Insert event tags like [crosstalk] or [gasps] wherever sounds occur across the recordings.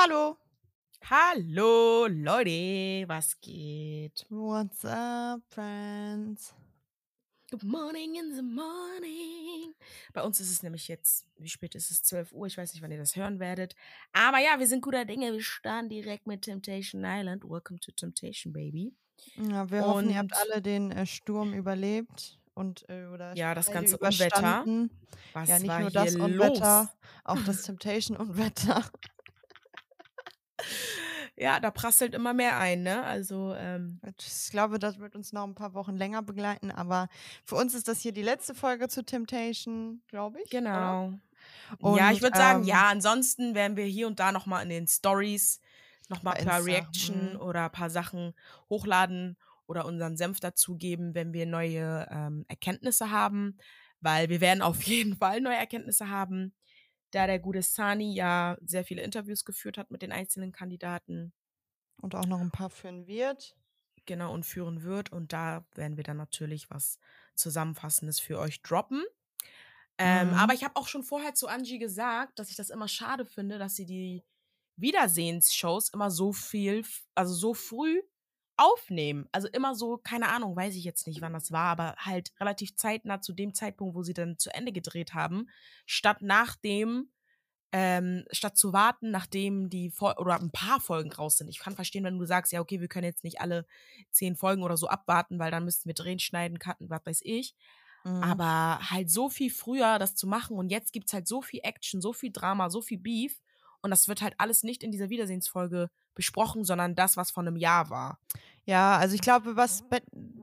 Hallo. Hallo Leute, was geht? What's up, friends? Good morning in the morning. Bei uns ist es nämlich jetzt, wie spät ist es? 12 Uhr. Ich weiß nicht, wann ihr das hören werdet. Aber ja, wir sind guter Dinge. Wir starten direkt mit Temptation Island. Welcome to Temptation, Baby. Ja, wir hoffen, ihr habt Und alle den äh, Sturm überlebt und äh, oder ja, das ganze Unwetter. Was Ja, nicht war nur hier das los? Unwetter, auch das [laughs] Temptation-Unwetter. Ja, da prasselt immer mehr ein, ne? Also, ähm, Ich glaube, das wird uns noch ein paar Wochen länger begleiten, aber für uns ist das hier die letzte Folge zu Temptation, glaube ich. genau. ja, ich Und, würde sagen, ähm, ja, ansonsten werden wir hier und da nochmal in den Stories nochmal ein paar Insta, Reaction mhm. oder ein paar Sachen hochladen oder unseren Senf dazugeben, wenn wir neue ähm, Erkenntnisse haben, weil wir werden auf [laughs] jeden Fall neue Erkenntnisse haben, da der gute Sani ja sehr viele Interviews geführt hat mit den einzelnen Kandidaten, Und auch noch ein paar führen wird. genau, und führen wird. Und da werden wir dann natürlich was Zusammenfassendes für euch droppen. Ähm, Mhm. Aber ich habe auch schon vorher zu Angie gesagt, dass ich das immer schade finde, dass sie die Wiedersehensshows immer so viel, also so früh aufnehmen. Also immer so, keine Ahnung, weiß ich jetzt nicht, wann das war, aber halt relativ zeitnah zu dem Zeitpunkt, wo sie dann zu Ende gedreht haben, statt nachdem, ähm, statt zu warten, nachdem die Fol oder ein paar Folgen raus sind. Ich kann verstehen, wenn du sagst, ja, okay, wir können jetzt nicht alle zehn Folgen oder so abwarten, weil dann müssten wir drehen, schneiden, cutten, was weiß ich. Mhm. Aber halt so viel früher das zu machen und jetzt gibt's halt so viel Action, so viel Drama, so viel Beef und das wird halt alles nicht in dieser Wiedersehensfolge besprochen, sondern das, was vor einem Jahr war. Ja, also ich glaube, was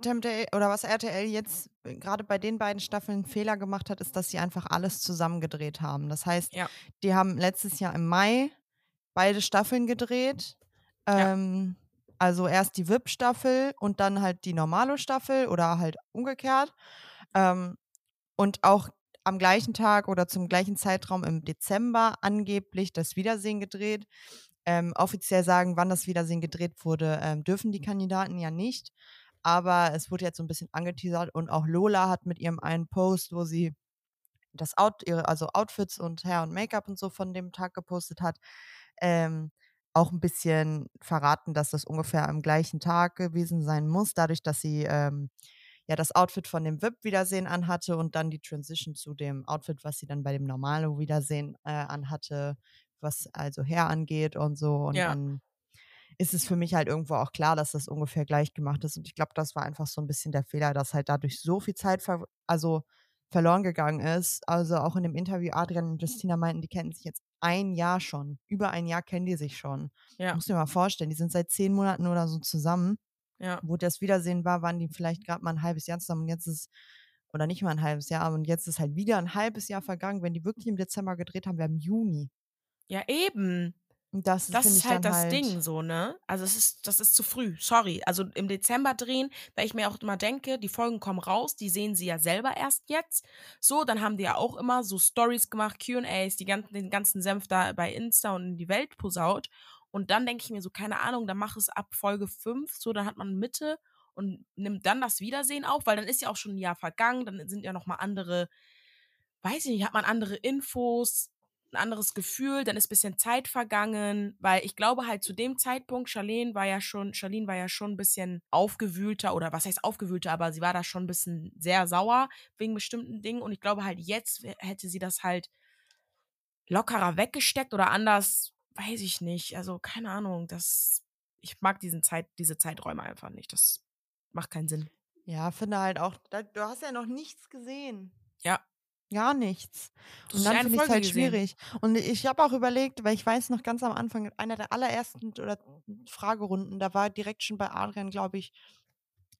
Tempta- oder was RTL jetzt äh, gerade bei den beiden Staffeln Fehler gemacht hat, ist, dass sie einfach alles zusammengedreht haben. Das heißt, Ja. die haben letztes Jahr im Mai beide Staffeln gedreht. Ja. Ähm, also erst die VIP-Staffel und dann halt die normale Staffel oder halt umgekehrt. Ähm, und auch am gleichen Tag oder zum gleichen Zeitraum im Dezember angeblich das Wiedersehen gedreht. Ähm, offiziell sagen, wann das Wiedersehen gedreht wurde, ähm, dürfen die Kandidaten ja nicht. Aber es wurde jetzt so ein bisschen angeteasert und auch Lola hat mit ihrem einen Post, wo sie das Out, ihre, also Outfits und Hair und Make-up und so von dem Tag gepostet hat, ähm, auch ein bisschen verraten, dass das ungefähr am gleichen Tag gewesen sein muss, dadurch, dass sie ähm, ja das Outfit von dem VIP-Wiedersehen anhatte und dann die Transition zu dem Outfit, was sie dann bei dem normalen Wiedersehen äh, anhatte, was also Hair angeht und so. Und Ja. dann ist es für mich halt irgendwo auch klar, dass das ungefähr gleich gemacht ist. Und ich glaube, das war einfach so ein bisschen der Fehler, dass halt dadurch so viel Zeit ver also verloren gegangen ist. Also auch in dem Interview, Adrian und Justina meinten, die kennen sich jetzt ein Jahr schon. Über ein Jahr kennen die sich schon. Ja, Muss dir mal vorstellen, die sind seit zehn Monaten oder so zusammen. ja. Wo das Wiedersehen war, waren die vielleicht gerade mal ein halbes Jahr zusammen und jetzt ist, oder nicht mal ein halbes Jahr, und jetzt ist halt wieder ein halbes Jahr vergangen. Wenn die wirklich im Dezember gedreht haben, wir im Juni. Ja, eben. Das, Das ist halt das halt, Ding so, ne? Also es ist, das ist zu früh. Sorry. Also im Dezember drehen, weil ich mir auch immer denke, die Folgen kommen raus, die sehen sie ja selber erst jetzt. So, dann haben die ja auch immer so Stories gemacht, QAs, die ganzen, den ganzen Senf da bei Insta und in die Welt posaut. Und dann denke ich mir so, keine Ahnung, dann mach es ab Folge 5, so, dann hat man Mitte und nimmt dann das Wiedersehen auf, weil dann ist ja auch schon ein Jahr vergangen, dann sind ja nochmal andere, weiß ich nicht, hat man andere Infos, ein anderes Gefühl, dann ist ein bisschen Zeit vergangen, weil ich glaube halt zu dem Zeitpunkt, Charlene war ja schon, Charlene war ja schon ein bisschen aufgewühlter oder was heißt aufgewühlter, aber sie war da schon ein bisschen sehr sauer wegen bestimmten Dingen und ich glaube halt jetzt hätte sie das halt lockerer weggesteckt oder anders, weiß ich nicht, also keine Ahnung, das, ich mag diesen Zeit, diese Zeiträume einfach nicht, das macht keinen Sinn. ja, finde halt auch, du hast ja noch nichts gesehen. Ja. Gar nichts. Du Und dann finde ich es halt gesehen. schwierig. Und ich habe auch überlegt, weil ich weiß noch ganz am Anfang, einer der allerersten oder Fragerunden, da war direkt schon bei Adrian, glaube ich,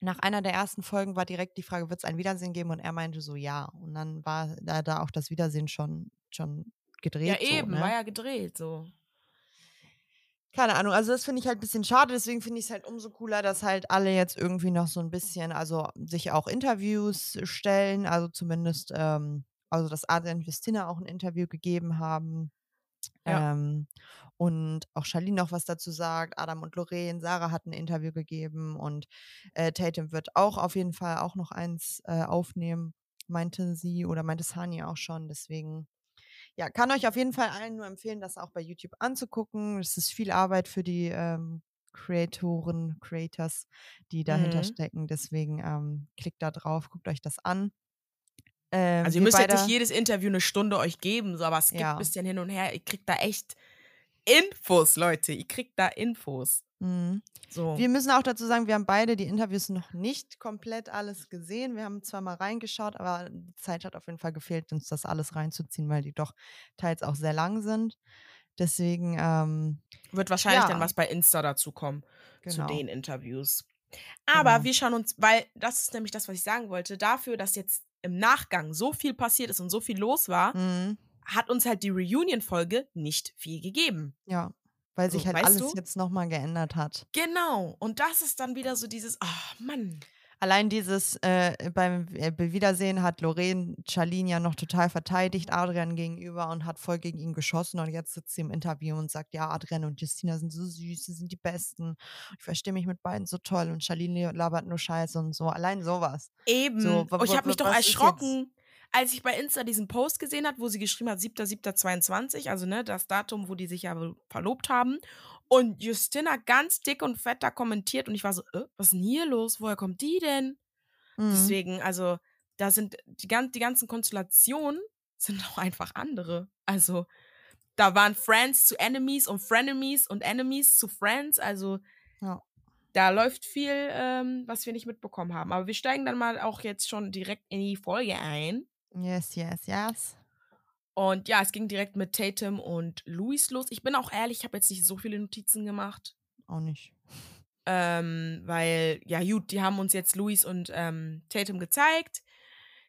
nach einer der ersten Folgen war direkt die Frage, wird es ein Wiedersehen geben? Und er meinte so, ja. Und dann war da, da auch das Wiedersehen schon, schon gedreht. Ja, eben, so, ne? war ja gedreht, so. Keine Ahnung, also das finde ich halt ein bisschen schade, deswegen finde ich es halt umso cooler, dass halt alle jetzt irgendwie noch so ein bisschen, also sich auch Interviews stellen, also zumindest, ähm, also dass Adrian und Justina auch ein Interview gegeben haben. Ja. Ähm, und auch Charlene noch was dazu sagt, Adam und Lorraine, Sarah hat ein Interview gegeben und äh, Tatum wird auch auf jeden Fall auch noch eins äh, aufnehmen, meinte sie oder meinte Sani auch schon. Deswegen, ja, kann euch auf jeden Fall allen nur empfehlen, das auch bei YouTube anzugucken. Es ist viel Arbeit für die ähm, Creatoren, Creators, die dahinter Mhm. stecken. Deswegen ähm, klickt da drauf, guckt euch das an. Ähm, Also ihr müsst jetzt beide- nicht jedes Interview eine Stunde euch geben, so, aber es gibt Ja. ein bisschen hin und her. Ihr kriegt da echt Infos, Leute. Ihr kriegt da Infos. Mhm. So. Wir müssen auch dazu sagen, wir haben beide die Interviews noch nicht komplett alles gesehen. Wir haben zwar mal reingeschaut, aber die Zeit hat auf jeden Fall gefehlt, uns das alles reinzuziehen, weil die doch teils auch sehr lang sind. Deswegen, ähm, Wird wahrscheinlich Ja. dann was bei Insta dazu kommen, genau. zu den Interviews. Aber Genau. wir schauen uns, weil das ist nämlich das, was ich sagen wollte, dafür, dass jetzt im Nachgang so viel passiert ist und so viel los war, Mhm. hat uns halt die Reunion-Folge nicht viel gegeben. Ja, weil So, sich halt alles du? jetzt nochmal geändert hat. Genau. Und das ist dann wieder so dieses, ah, Mann. Allein dieses äh, beim äh, Wiedersehen hat Lorraine Charlene ja noch total verteidigt Adrian gegenüber und hat voll gegen ihn geschossen und jetzt sitzt sie im Interview und sagt, ja, Adrian und Justina sind so süß, sie sind die Besten. Ich verstehe mich mit beiden so toll und Charlene labert nur Scheiße und so. Allein sowas. Eben. So, Und ich wa- habe mich doch erschrocken, als ich bei Insta diesen Post gesehen habe, wo sie geschrieben hat, 7.7.22, also ne, das Datum, wo die sich ja verlobt haben. Und Justina ganz dick und fett da kommentiert und ich war so, äh, was ist denn hier los? Woher kommt die denn? Mhm. Deswegen, also, da sind die, die ganzen Konstellationen sind auch einfach andere. Also, da waren Friends zu Enemies und Frenemies und Enemies zu Friends. Also, Ja. da läuft viel, ähm, was wir nicht mitbekommen haben. Aber wir steigen dann mal auch jetzt schon direkt in die Folge ein. Yes, yes, yes. Und ja, es ging direkt mit Tatum und Luis los. Ich bin auch ehrlich, ich habe jetzt nicht so viele Notizen gemacht. Auch nicht. Ähm, weil, ja, gut, die haben uns jetzt Luis und ähm, Tatum gezeigt.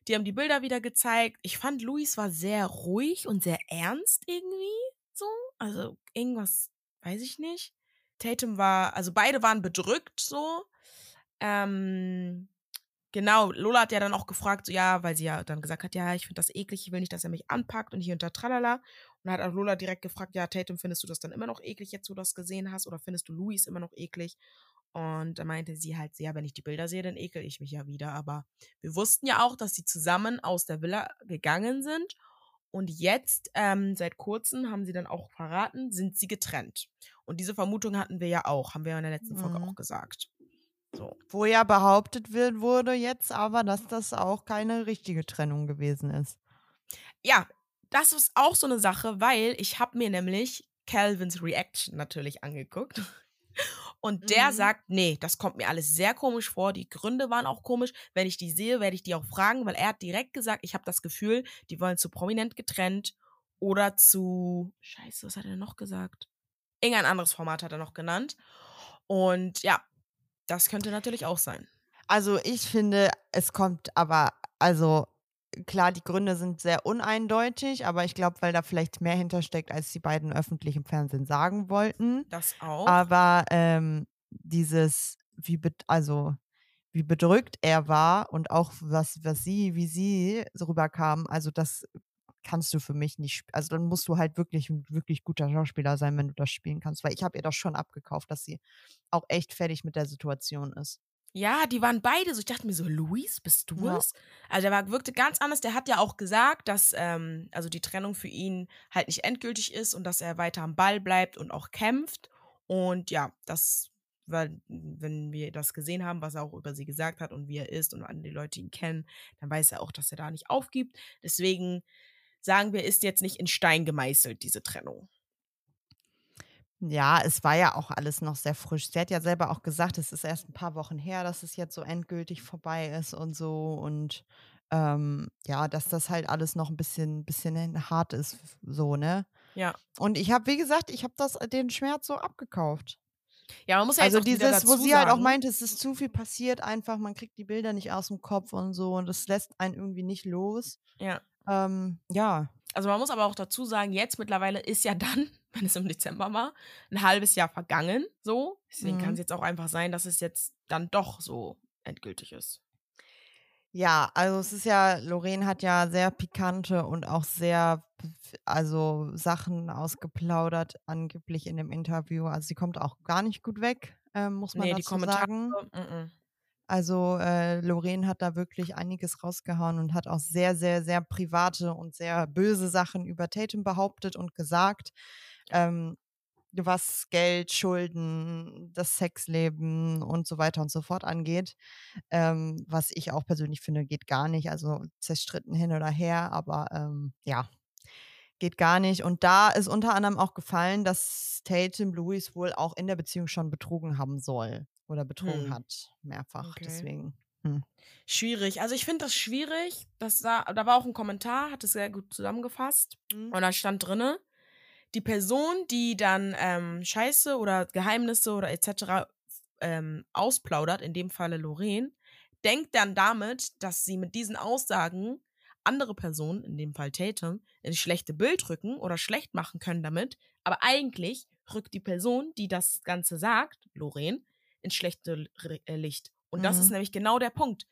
Die haben die Bilder wieder gezeigt. Ich fand, Luis war sehr ruhig und sehr ernst irgendwie. So. Also, irgendwas, weiß ich nicht. Tatum war, also beide waren bedrückt so. Ähm, genau, Lola hat ja dann auch gefragt, so, ja, weil sie ja dann gesagt hat, ja, ich finde das eklig, ich will nicht, dass er mich anpackt und hier unter Tralala. Und dann hat auch Lola direkt gefragt, ja, Tatum, findest du das dann immer noch eklig, jetzt wo du das gesehen hast? Oder findest du Luis immer noch eklig? Und da meinte sie halt, ja, wenn ich die Bilder sehe, dann ekel ich mich ja wieder. Aber wir wussten ja auch, dass sie zusammen aus der Villa gegangen sind. Und jetzt, ähm, seit kurzem, haben sie dann auch verraten, sind sie getrennt. Und diese Vermutung hatten wir ja auch, haben wir ja in der letzten Folge Mhm. auch gesagt. So. Wo ja behauptet wird, wurde jetzt aber, dass das auch keine richtige Trennung gewesen ist. Ja, das ist auch so eine Sache, weil ich habe mir nämlich Calvins Reaction natürlich angeguckt. Und der Mhm. sagt, nee, das kommt mir alles sehr komisch vor. Die Gründe waren auch komisch. Wenn ich die sehe, werde ich die auch fragen, weil er hat direkt gesagt, ich habe das Gefühl, die wollen zu prominent getrennt oder zu. Scheiße, was hat er noch gesagt? Irgendein anderes Format hat er noch genannt. Und ja, das könnte natürlich auch sein. Also ich finde, es kommt aber, also klar, die Gründe sind sehr uneindeutig, aber ich glaube, weil da vielleicht mehr hintersteckt, als die beiden öffentlich im Fernsehen sagen wollten. Das auch. Aber ähm, dieses, wie also wie bedrückt er war und auch was, was sie, wie sie so rüberkam, also das kannst du für mich nicht, also dann musst du halt wirklich ein wirklich guter Schauspieler sein, wenn du das spielen kannst, weil ich habe ihr das schon abgekauft, dass sie auch echt fertig mit der Situation ist. Ja, die waren beide so. Ich dachte mir so, Luis, bist du Ja. es? Also der war, wirkte ganz anders. Der hat ja auch gesagt, dass ähm, also die Trennung für ihn halt nicht endgültig ist und dass er weiter am Ball bleibt und auch kämpft. Und ja, das war, wenn wir das gesehen haben, was er auch über sie gesagt hat und wie er ist und an die Leute ihn kennen, dann weiß er auch, dass er da nicht aufgibt. Deswegen sagen wir, ist jetzt nicht in Stein gemeißelt, diese Trennung. Ja, es war ja auch alles noch sehr frisch. Sie hat ja selber auch gesagt, es ist erst ein paar Wochen her, dass es jetzt so endgültig vorbei ist und so. Und ähm, ja, dass das halt alles noch ein bisschen, bisschen hart ist, so, ne? Ja. Und ich habe, wie gesagt, ich habe das den Schmerz so abgekauft. Ja, man muss ja Also jetzt auch dieses, wo dazu sie halt auch sagen- meinte, es ist zu viel passiert, einfach, man kriegt die Bilder nicht aus dem Kopf und so und das lässt einen irgendwie nicht los. Ja. Ähm, ja, Also man muss aber auch dazu sagen, jetzt mittlerweile ist ja dann, [laughs] wenn es im Dezember war, ein halbes Jahr vergangen. So. Deswegen Mhm. kann es jetzt auch einfach sein, dass es jetzt dann doch so endgültig ist. Ja, also es ist ja, Lorraine hat ja sehr pikante und auch sehr, also Sachen ausgeplaudert, angeblich in dem Interview. Also sie kommt auch gar nicht gut weg, ähm, muss man nee, die dazu Kommentare. sagen. mm, mm. Also äh, Lorraine hat da wirklich einiges rausgehauen und hat auch sehr, sehr, sehr private und sehr böse Sachen über Tatum behauptet und gesagt. Ähm, was Geld, Schulden, das Sexleben und so weiter und so fort angeht. Ähm, was ich auch persönlich finde, geht gar nicht. Also zerstritten hin oder her, aber ähm, ja, geht gar nicht. Und da ist unter anderem auch gefallen, dass Tatum Louis wohl auch in der Beziehung schon betrogen haben soll oder betrogen Hm. hat, mehrfach. Okay. Deswegen. Hm. Schwierig. Also ich finde das schwierig. Das da, da war auch ein Kommentar, hat es sehr gut zusammengefasst. Und da stand drinne, die Person, die dann ähm, Scheiße oder Geheimnisse oder etc. Ähm, ausplaudert, in dem Falle Lorraine, denkt dann damit, dass sie mit diesen Aussagen andere Personen, in dem Fall Tatum, ins schlechte Bild rücken oder schlecht machen können damit. Aber eigentlich rückt die Person, die das Ganze sagt, Lorraine, ins schlechte äh, Licht. Und das Mhm. ist nämlich genau der Punkt.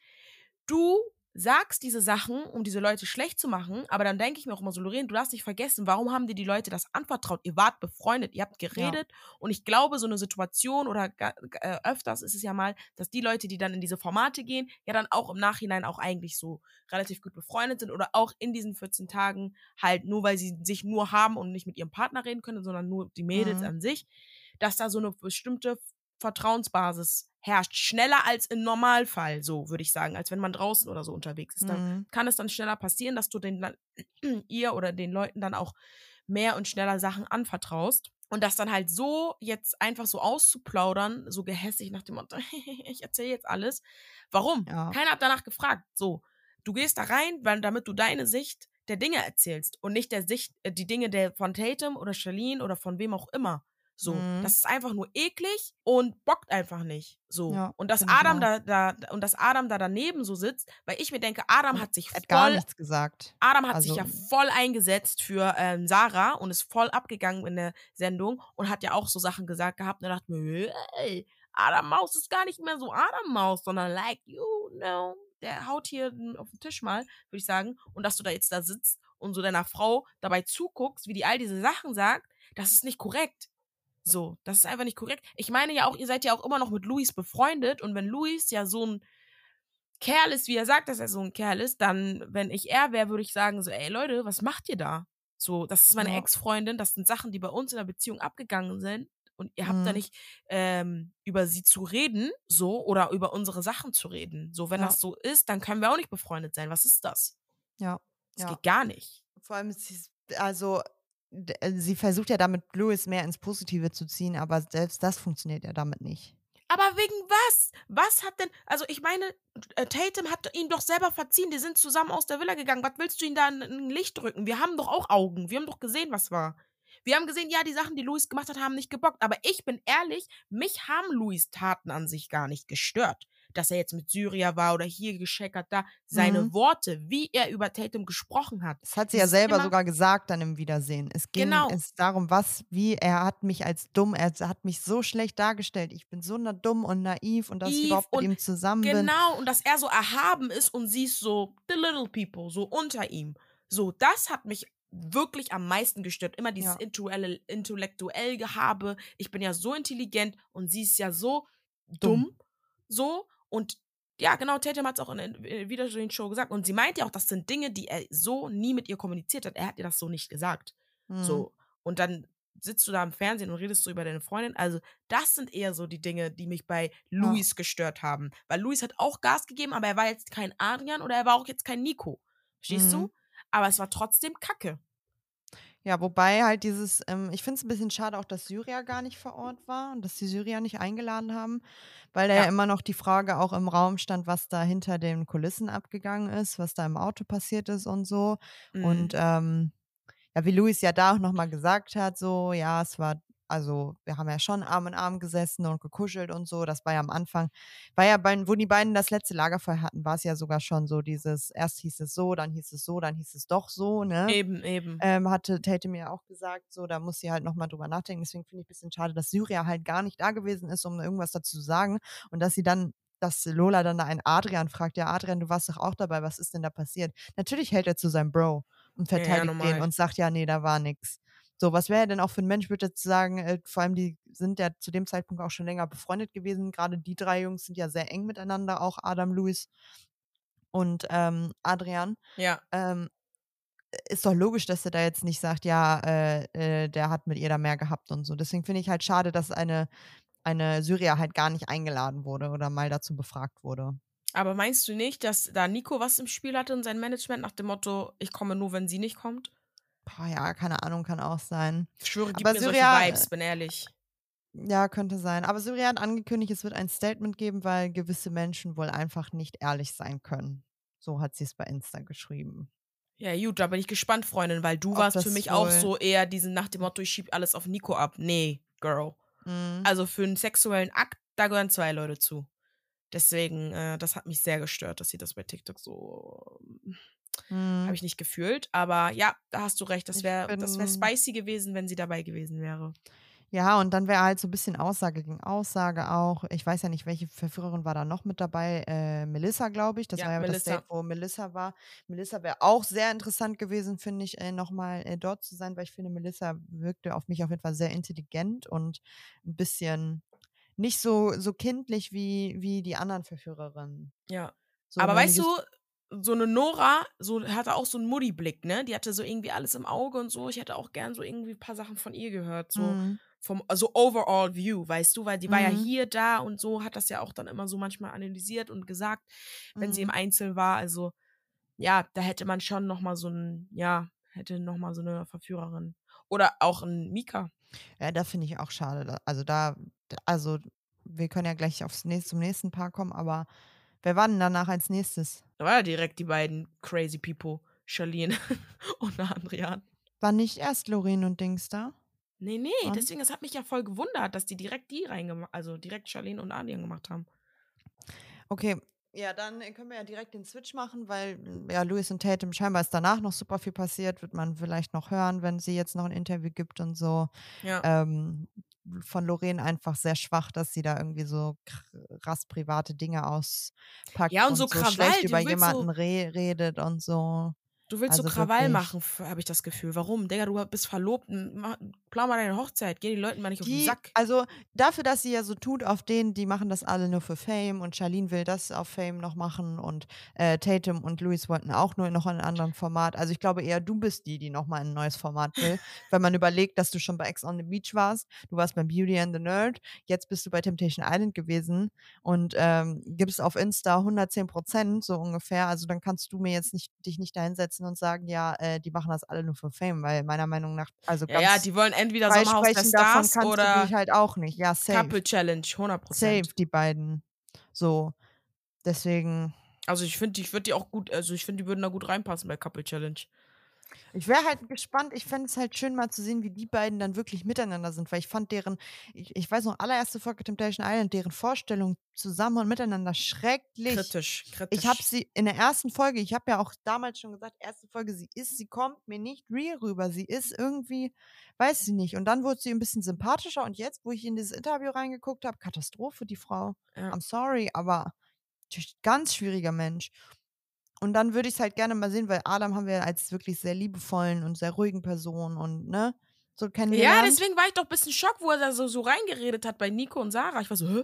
Du sagst diese Sachen, um diese Leute schlecht zu machen, aber dann denke ich mir auch immer so, Lorraine, du darfst nicht vergessen, warum haben dir die Leute das anvertraut? Ihr wart befreundet, ihr habt geredet und ich glaube, so eine Situation oder äh, öfters ist es ja mal, dass die Leute, die dann in diese Formate gehen, ja dann auch im Nachhinein auch eigentlich so relativ gut befreundet sind oder auch in diesen 14 Tagen halt nur, weil sie sich nur haben und nicht mit ihrem Partner reden können, sondern nur die Mädels Mhm. an sich, dass da so eine bestimmte Vertrauensbasis herrscht. Schneller als im Normalfall, so würde ich sagen, als wenn man draußen oder so unterwegs ist. Da Mhm. kann es dann schneller passieren, dass du den dann, [clears throat] ihr oder den Leuten dann auch mehr und schneller Sachen anvertraust. Und das dann halt so jetzt einfach so auszuplaudern, so gehässig nach dem Motto, [laughs] ich erzähle jetzt alles. Warum? Ja. Keiner hat danach gefragt. So, du gehst da rein, weil, damit du deine Sicht der Dinge erzählst und nicht der Sicht, äh, die Dinge der von Tatum oder Charlene oder von wem auch immer. So, Mhm. das ist einfach nur eklig und bockt einfach nicht. So. Ja, und dass Adam da, da und dass Adam da daneben so sitzt, weil ich mir denke, Adam hat sich hat gar voll nichts gesagt. Adam hat sich Also- ja voll eingesetzt für ähm, Sarah und ist voll abgegangen in der Sendung und hat ja auch so Sachen gesagt gehabt und er dachte mir, ey, Adam Maus ist gar nicht mehr so Adam Maus, sondern like you know, der haut hier auf den Tisch mal, würde ich sagen, und dass du da jetzt da sitzt und so deiner Frau dabei zuguckst, wie die all diese Sachen sagt, das ist nicht korrekt. So, das ist einfach nicht korrekt. Ich meine ja auch, ihr seid ja auch immer noch mit Luis befreundet und wenn Luis ja so ein Kerl ist, wie er sagt, dass er so ein Kerl ist, dann, wenn ich er wäre, würde ich sagen, so, ey Leute, was macht ihr da? So, das ist meine Ja. Ex-Freundin, das sind Sachen, die bei uns in der Beziehung abgegangen sind. Und ihr habt da Mhm. nicht ähm, über sie zu reden, so, oder über unsere Sachen zu reden. So, wenn Ja. das so ist, dann können wir auch nicht befreundet sein. Was ist das? Ja. Das Ja. geht gar nicht. Vor allem, also, sie versucht ja damit Louis mehr ins Positive zu ziehen, aber selbst das funktioniert ja damit nicht. Aber wegen was? Was hat denn, also ich meine, äh, Tatum hat ihn doch selber verziehen, die sind zusammen aus der Villa gegangen. Was willst du ihm da in ein Licht drücken? Wir haben doch auch Augen. Wir haben doch gesehen, was war. Wir haben gesehen, ja, die Sachen, die Luis gemacht hat, haben nicht gebockt. Aber ich bin ehrlich, mich haben Luis Taten an sich gar nicht gestört. Dass er jetzt mit Syria war oder hier gescheckert, da. Seine Mhm. Worte, wie er über Tatum gesprochen hat. Das hat sie ja selber sogar gesagt dann im Wiedersehen. Es ging Genau. es darum, was, wie, er hat mich als dumm, er hat mich so schlecht dargestellt. Ich bin so dumm und naiv und dass ich überhaupt mit ihm zusammen bin. Genau, und dass er so erhaben ist und sie ist so the little people, so unter ihm. So, das hat mich wirklich am meisten gestört. Immer dieses Ja. intellektuelle, intellektuell Gehabe. Ich bin ja so intelligent und sie ist ja so Dumm. dumm. So. Und ja, genau, Tatum hat es auch in der Wiedersehen-Show gesagt. Und sie meint ja auch, das sind Dinge, die er so nie mit ihr kommuniziert hat. Er hat ihr das so nicht gesagt. Mhm. So. Und dann sitzt du da im Fernsehen und redest so über deine Freundin. Also, das sind eher so die Dinge, die mich bei Luis gestört haben. Weil Luis hat auch Gas gegeben, aber er war jetzt kein Adrian oder er war auch jetzt kein Nico. Verstehst Mhm. du? Aber es war trotzdem Kacke. Ja, wobei halt dieses, ähm, ich finde es ein bisschen schade auch, dass Syria gar nicht vor Ort war und dass die Syria nicht eingeladen haben, weil da ja. Ja. immer noch die Frage auch im Raum stand, was da hinter den Kulissen abgegangen ist, was da im Auto passiert ist und so. Und Mhm. ähm, ja, wie Luis ja da auch nochmal gesagt hat, so, ja, es war, also wir haben ja schon Arm in Arm gesessen und gekuschelt und so. Das war ja am Anfang, war ja bei, wo die beiden das letzte Lagerfeuer hatten, war es ja sogar schon so dieses, erst hieß es so, dann hieß es so, dann hieß es doch so, ne? Eben, eben. ähm, hatte Tate mir auch gesagt, so, da muss sie halt nochmal drüber nachdenken. Deswegen finde ich ein bisschen schade, dass Syria halt gar nicht da gewesen ist, um irgendwas dazu zu sagen. Und dass sie dann, dass Lola dann da einen Adrian fragt, ja, Adrian, du warst doch auch dabei, was ist denn da passiert? Natürlich hält er zu seinem Bro und Ja, ja, verteidigt den und sagt, ja, nee, da war nix. So, was wäre denn auch für ein Mensch, würde jetzt sagen, äh, vor allem die sind ja zu dem Zeitpunkt auch schon länger befreundet gewesen. Gerade die drei Jungs sind ja sehr eng miteinander, auch Adam, Luis und ähm, Adrian. Ja. Ähm, ist doch logisch, dass er da jetzt nicht sagt, ja, äh, äh, der hat mit ihr da mehr gehabt und so. Deswegen finde ich halt schade, dass eine, eine Syrier halt gar nicht eingeladen wurde oder mal dazu befragt wurde. Aber meinst du nicht, dass da Nico was im Spiel hatte und sein Management nach dem Motto, ich komme nur, wenn sie nicht kommt? Boah, ja, keine Ahnung, kann auch sein. Ich schwöre, gib Aber mir Syria- solche Vibes, bin ehrlich. Ja, könnte sein. Aber Syria hat angekündigt, es wird ein Statement geben, weil gewisse Menschen wohl einfach nicht ehrlich sein können. So hat sie es bei Insta geschrieben. Ja, gut, da bin ich gespannt, Freundin, weil du Ob warst für mich auch so eher diesen nach dem Motto, ich schieb alles auf Nico ab. Nee, Girl. Mhm. Also für einen sexuellen Akt, da gehören zwei Leute zu. Deswegen, äh, das hat mich sehr gestört, dass sie das bei TikTok so Mhm. habe ich nicht gefühlt. Aber ja, da hast du recht. Das wäre das wär spicy gewesen, wenn sie dabei gewesen wäre. Ja, und dann wäre halt so ein bisschen Aussage gegen Aussage auch. Ich weiß ja nicht, welche Verführerin war da noch mit dabei. Äh, Melissa, glaube ich. Das Ja, war ja Melissa. das Date, wo Melissa war. Melissa wäre auch sehr interessant gewesen, finde ich, äh, nochmal äh, dort zu sein, weil ich finde, Melissa wirkte auf mich auf jeden Fall sehr intelligent und ein bisschen nicht so, so kindlich wie, wie die anderen Verführerinnen. Ja. So, Aber weißt du, so eine Nora, so hatte auch so einen Mutti-Blick, ne? Die hatte so irgendwie alles im Auge und so. Ich hätte auch gern so irgendwie ein paar Sachen von ihr gehört. So Mhm. vom also overall View, weißt du, weil die war ja Mhm. hier, da und so, hat das ja auch dann immer so manchmal analysiert und gesagt, wenn sie im Mhm. Einzel war. Also ja, da hätte man schon noch mal so ein, ja, hätte noch mal so eine Verführerin oder auch ein Mika. Ja, da finde ich auch schade. Also da, da- also wir können ja gleich aufs nächste, zum nächsten Paar kommen, aber wer war denn danach als nächstes? Da war ja direkt die beiden crazy people, Charlene [laughs] und Adrian. War nicht erst Lorin und Dings da? Nee, nee, Und? deswegen, es hat mich ja voll gewundert, dass die direkt die reingemacht, also direkt Charlene und Adrian gemacht haben. Okay, ja, dann äh, können wir ja direkt den Switch machen, weil mm, ja, Louis und Tatum scheinbar ist danach noch super viel passiert, wird man vielleicht noch hören, wenn sie jetzt noch ein Interview gibt und so. Ja. Ähm, von Lorraine einfach sehr schwach, dass sie da irgendwie so krass private Dinge auspackt Ja, und und so so Krawall, schlecht über so- jemanden re redet und so. Du willst so Also Krawall wirklich. machen, habe ich das Gefühl. Warum? Digga, du bist verlobt, plan mal deine Hochzeit, geh die Leuten mal nicht auf den Die, Sack. also dafür, dass sie ja so tut auf denen, die machen das alle nur für Fame und Charlene will das auf Fame noch machen und äh, Tatum und Louis wollten auch nur noch in einem anderen Format. Also ich glaube eher, du bist die, die nochmal ein neues Format will. [laughs] Wenn man überlegt, dass du schon bei Ex on the Beach warst, du warst bei Beauty and the Nerd, jetzt bist du bei Temptation Island gewesen und ähm, gibst auf Insta 110 Prozent so ungefähr. Also dann kannst du mir jetzt nicht dich nicht da hinsetzen und sagen, ja, äh, die machen das alle nur für Fame, weil meiner Meinung nach, also Ja, ganz ja, die wollen entweder Sommerhaus der Stars kannst du oder dich halt auch nicht. Ja, safe. Couple Challenge, 100%. Safe, die beiden. So. Deswegen, Also ich finde, ich würde die auch gut, also ich finde, die würden da gut reinpassen bei Couple Challenge. Ich wäre halt gespannt. Ich fände es halt schön mal zu sehen, wie die beiden dann wirklich miteinander sind, weil ich fand deren, ich, ich weiß noch, allererste Folge Temptation Island, deren Vorstellung zusammen und miteinander schrecklich. Kritisch, kritisch. Ich habe sie in der ersten Folge, ich habe ja auch damals schon gesagt, erste Folge, sie ist, sie kommt mir nicht real rüber. Sie ist irgendwie, weiß ich nicht. Und dann wurde sie ein bisschen sympathischer und jetzt, wo ich in dieses Interview reingeguckt habe, Katastrophe, die Frau. Ja. I'm sorry, aber ganz schwieriger Mensch. Und dann würde ich es halt gerne mal sehen, weil Adam haben wir als wirklich sehr liebevollen und sehr ruhigen Person und ne, so Ja, kennengelernt. deswegen war ich doch ein bisschen schock, wo er da so, so reingeredet hat bei Nico und Sarah. Ich war so, hä?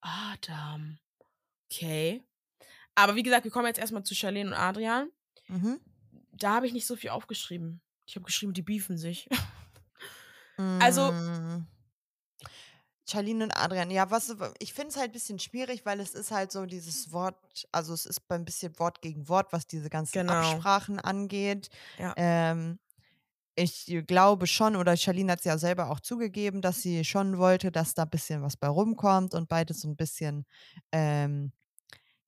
Adam. Okay. Aber wie gesagt, wir kommen jetzt erstmal zu Charlene und Adrian. Mhm. Da habe ich nicht so viel aufgeschrieben. Ich habe geschrieben, die beefen sich. [laughs] Also- Mm. Charlene und Adrian, ja, was, ich finde es halt ein bisschen schwierig, weil es ist halt so dieses Wort, also es ist ein bisschen Wort gegen Wort, was diese ganzen Genau. Absprachen angeht. Ja. Ähm, ich glaube schon, oder Charlene hat es ja selber auch zugegeben, dass sie schon wollte, dass da ein bisschen was bei rumkommt und beide so ein bisschen, ähm,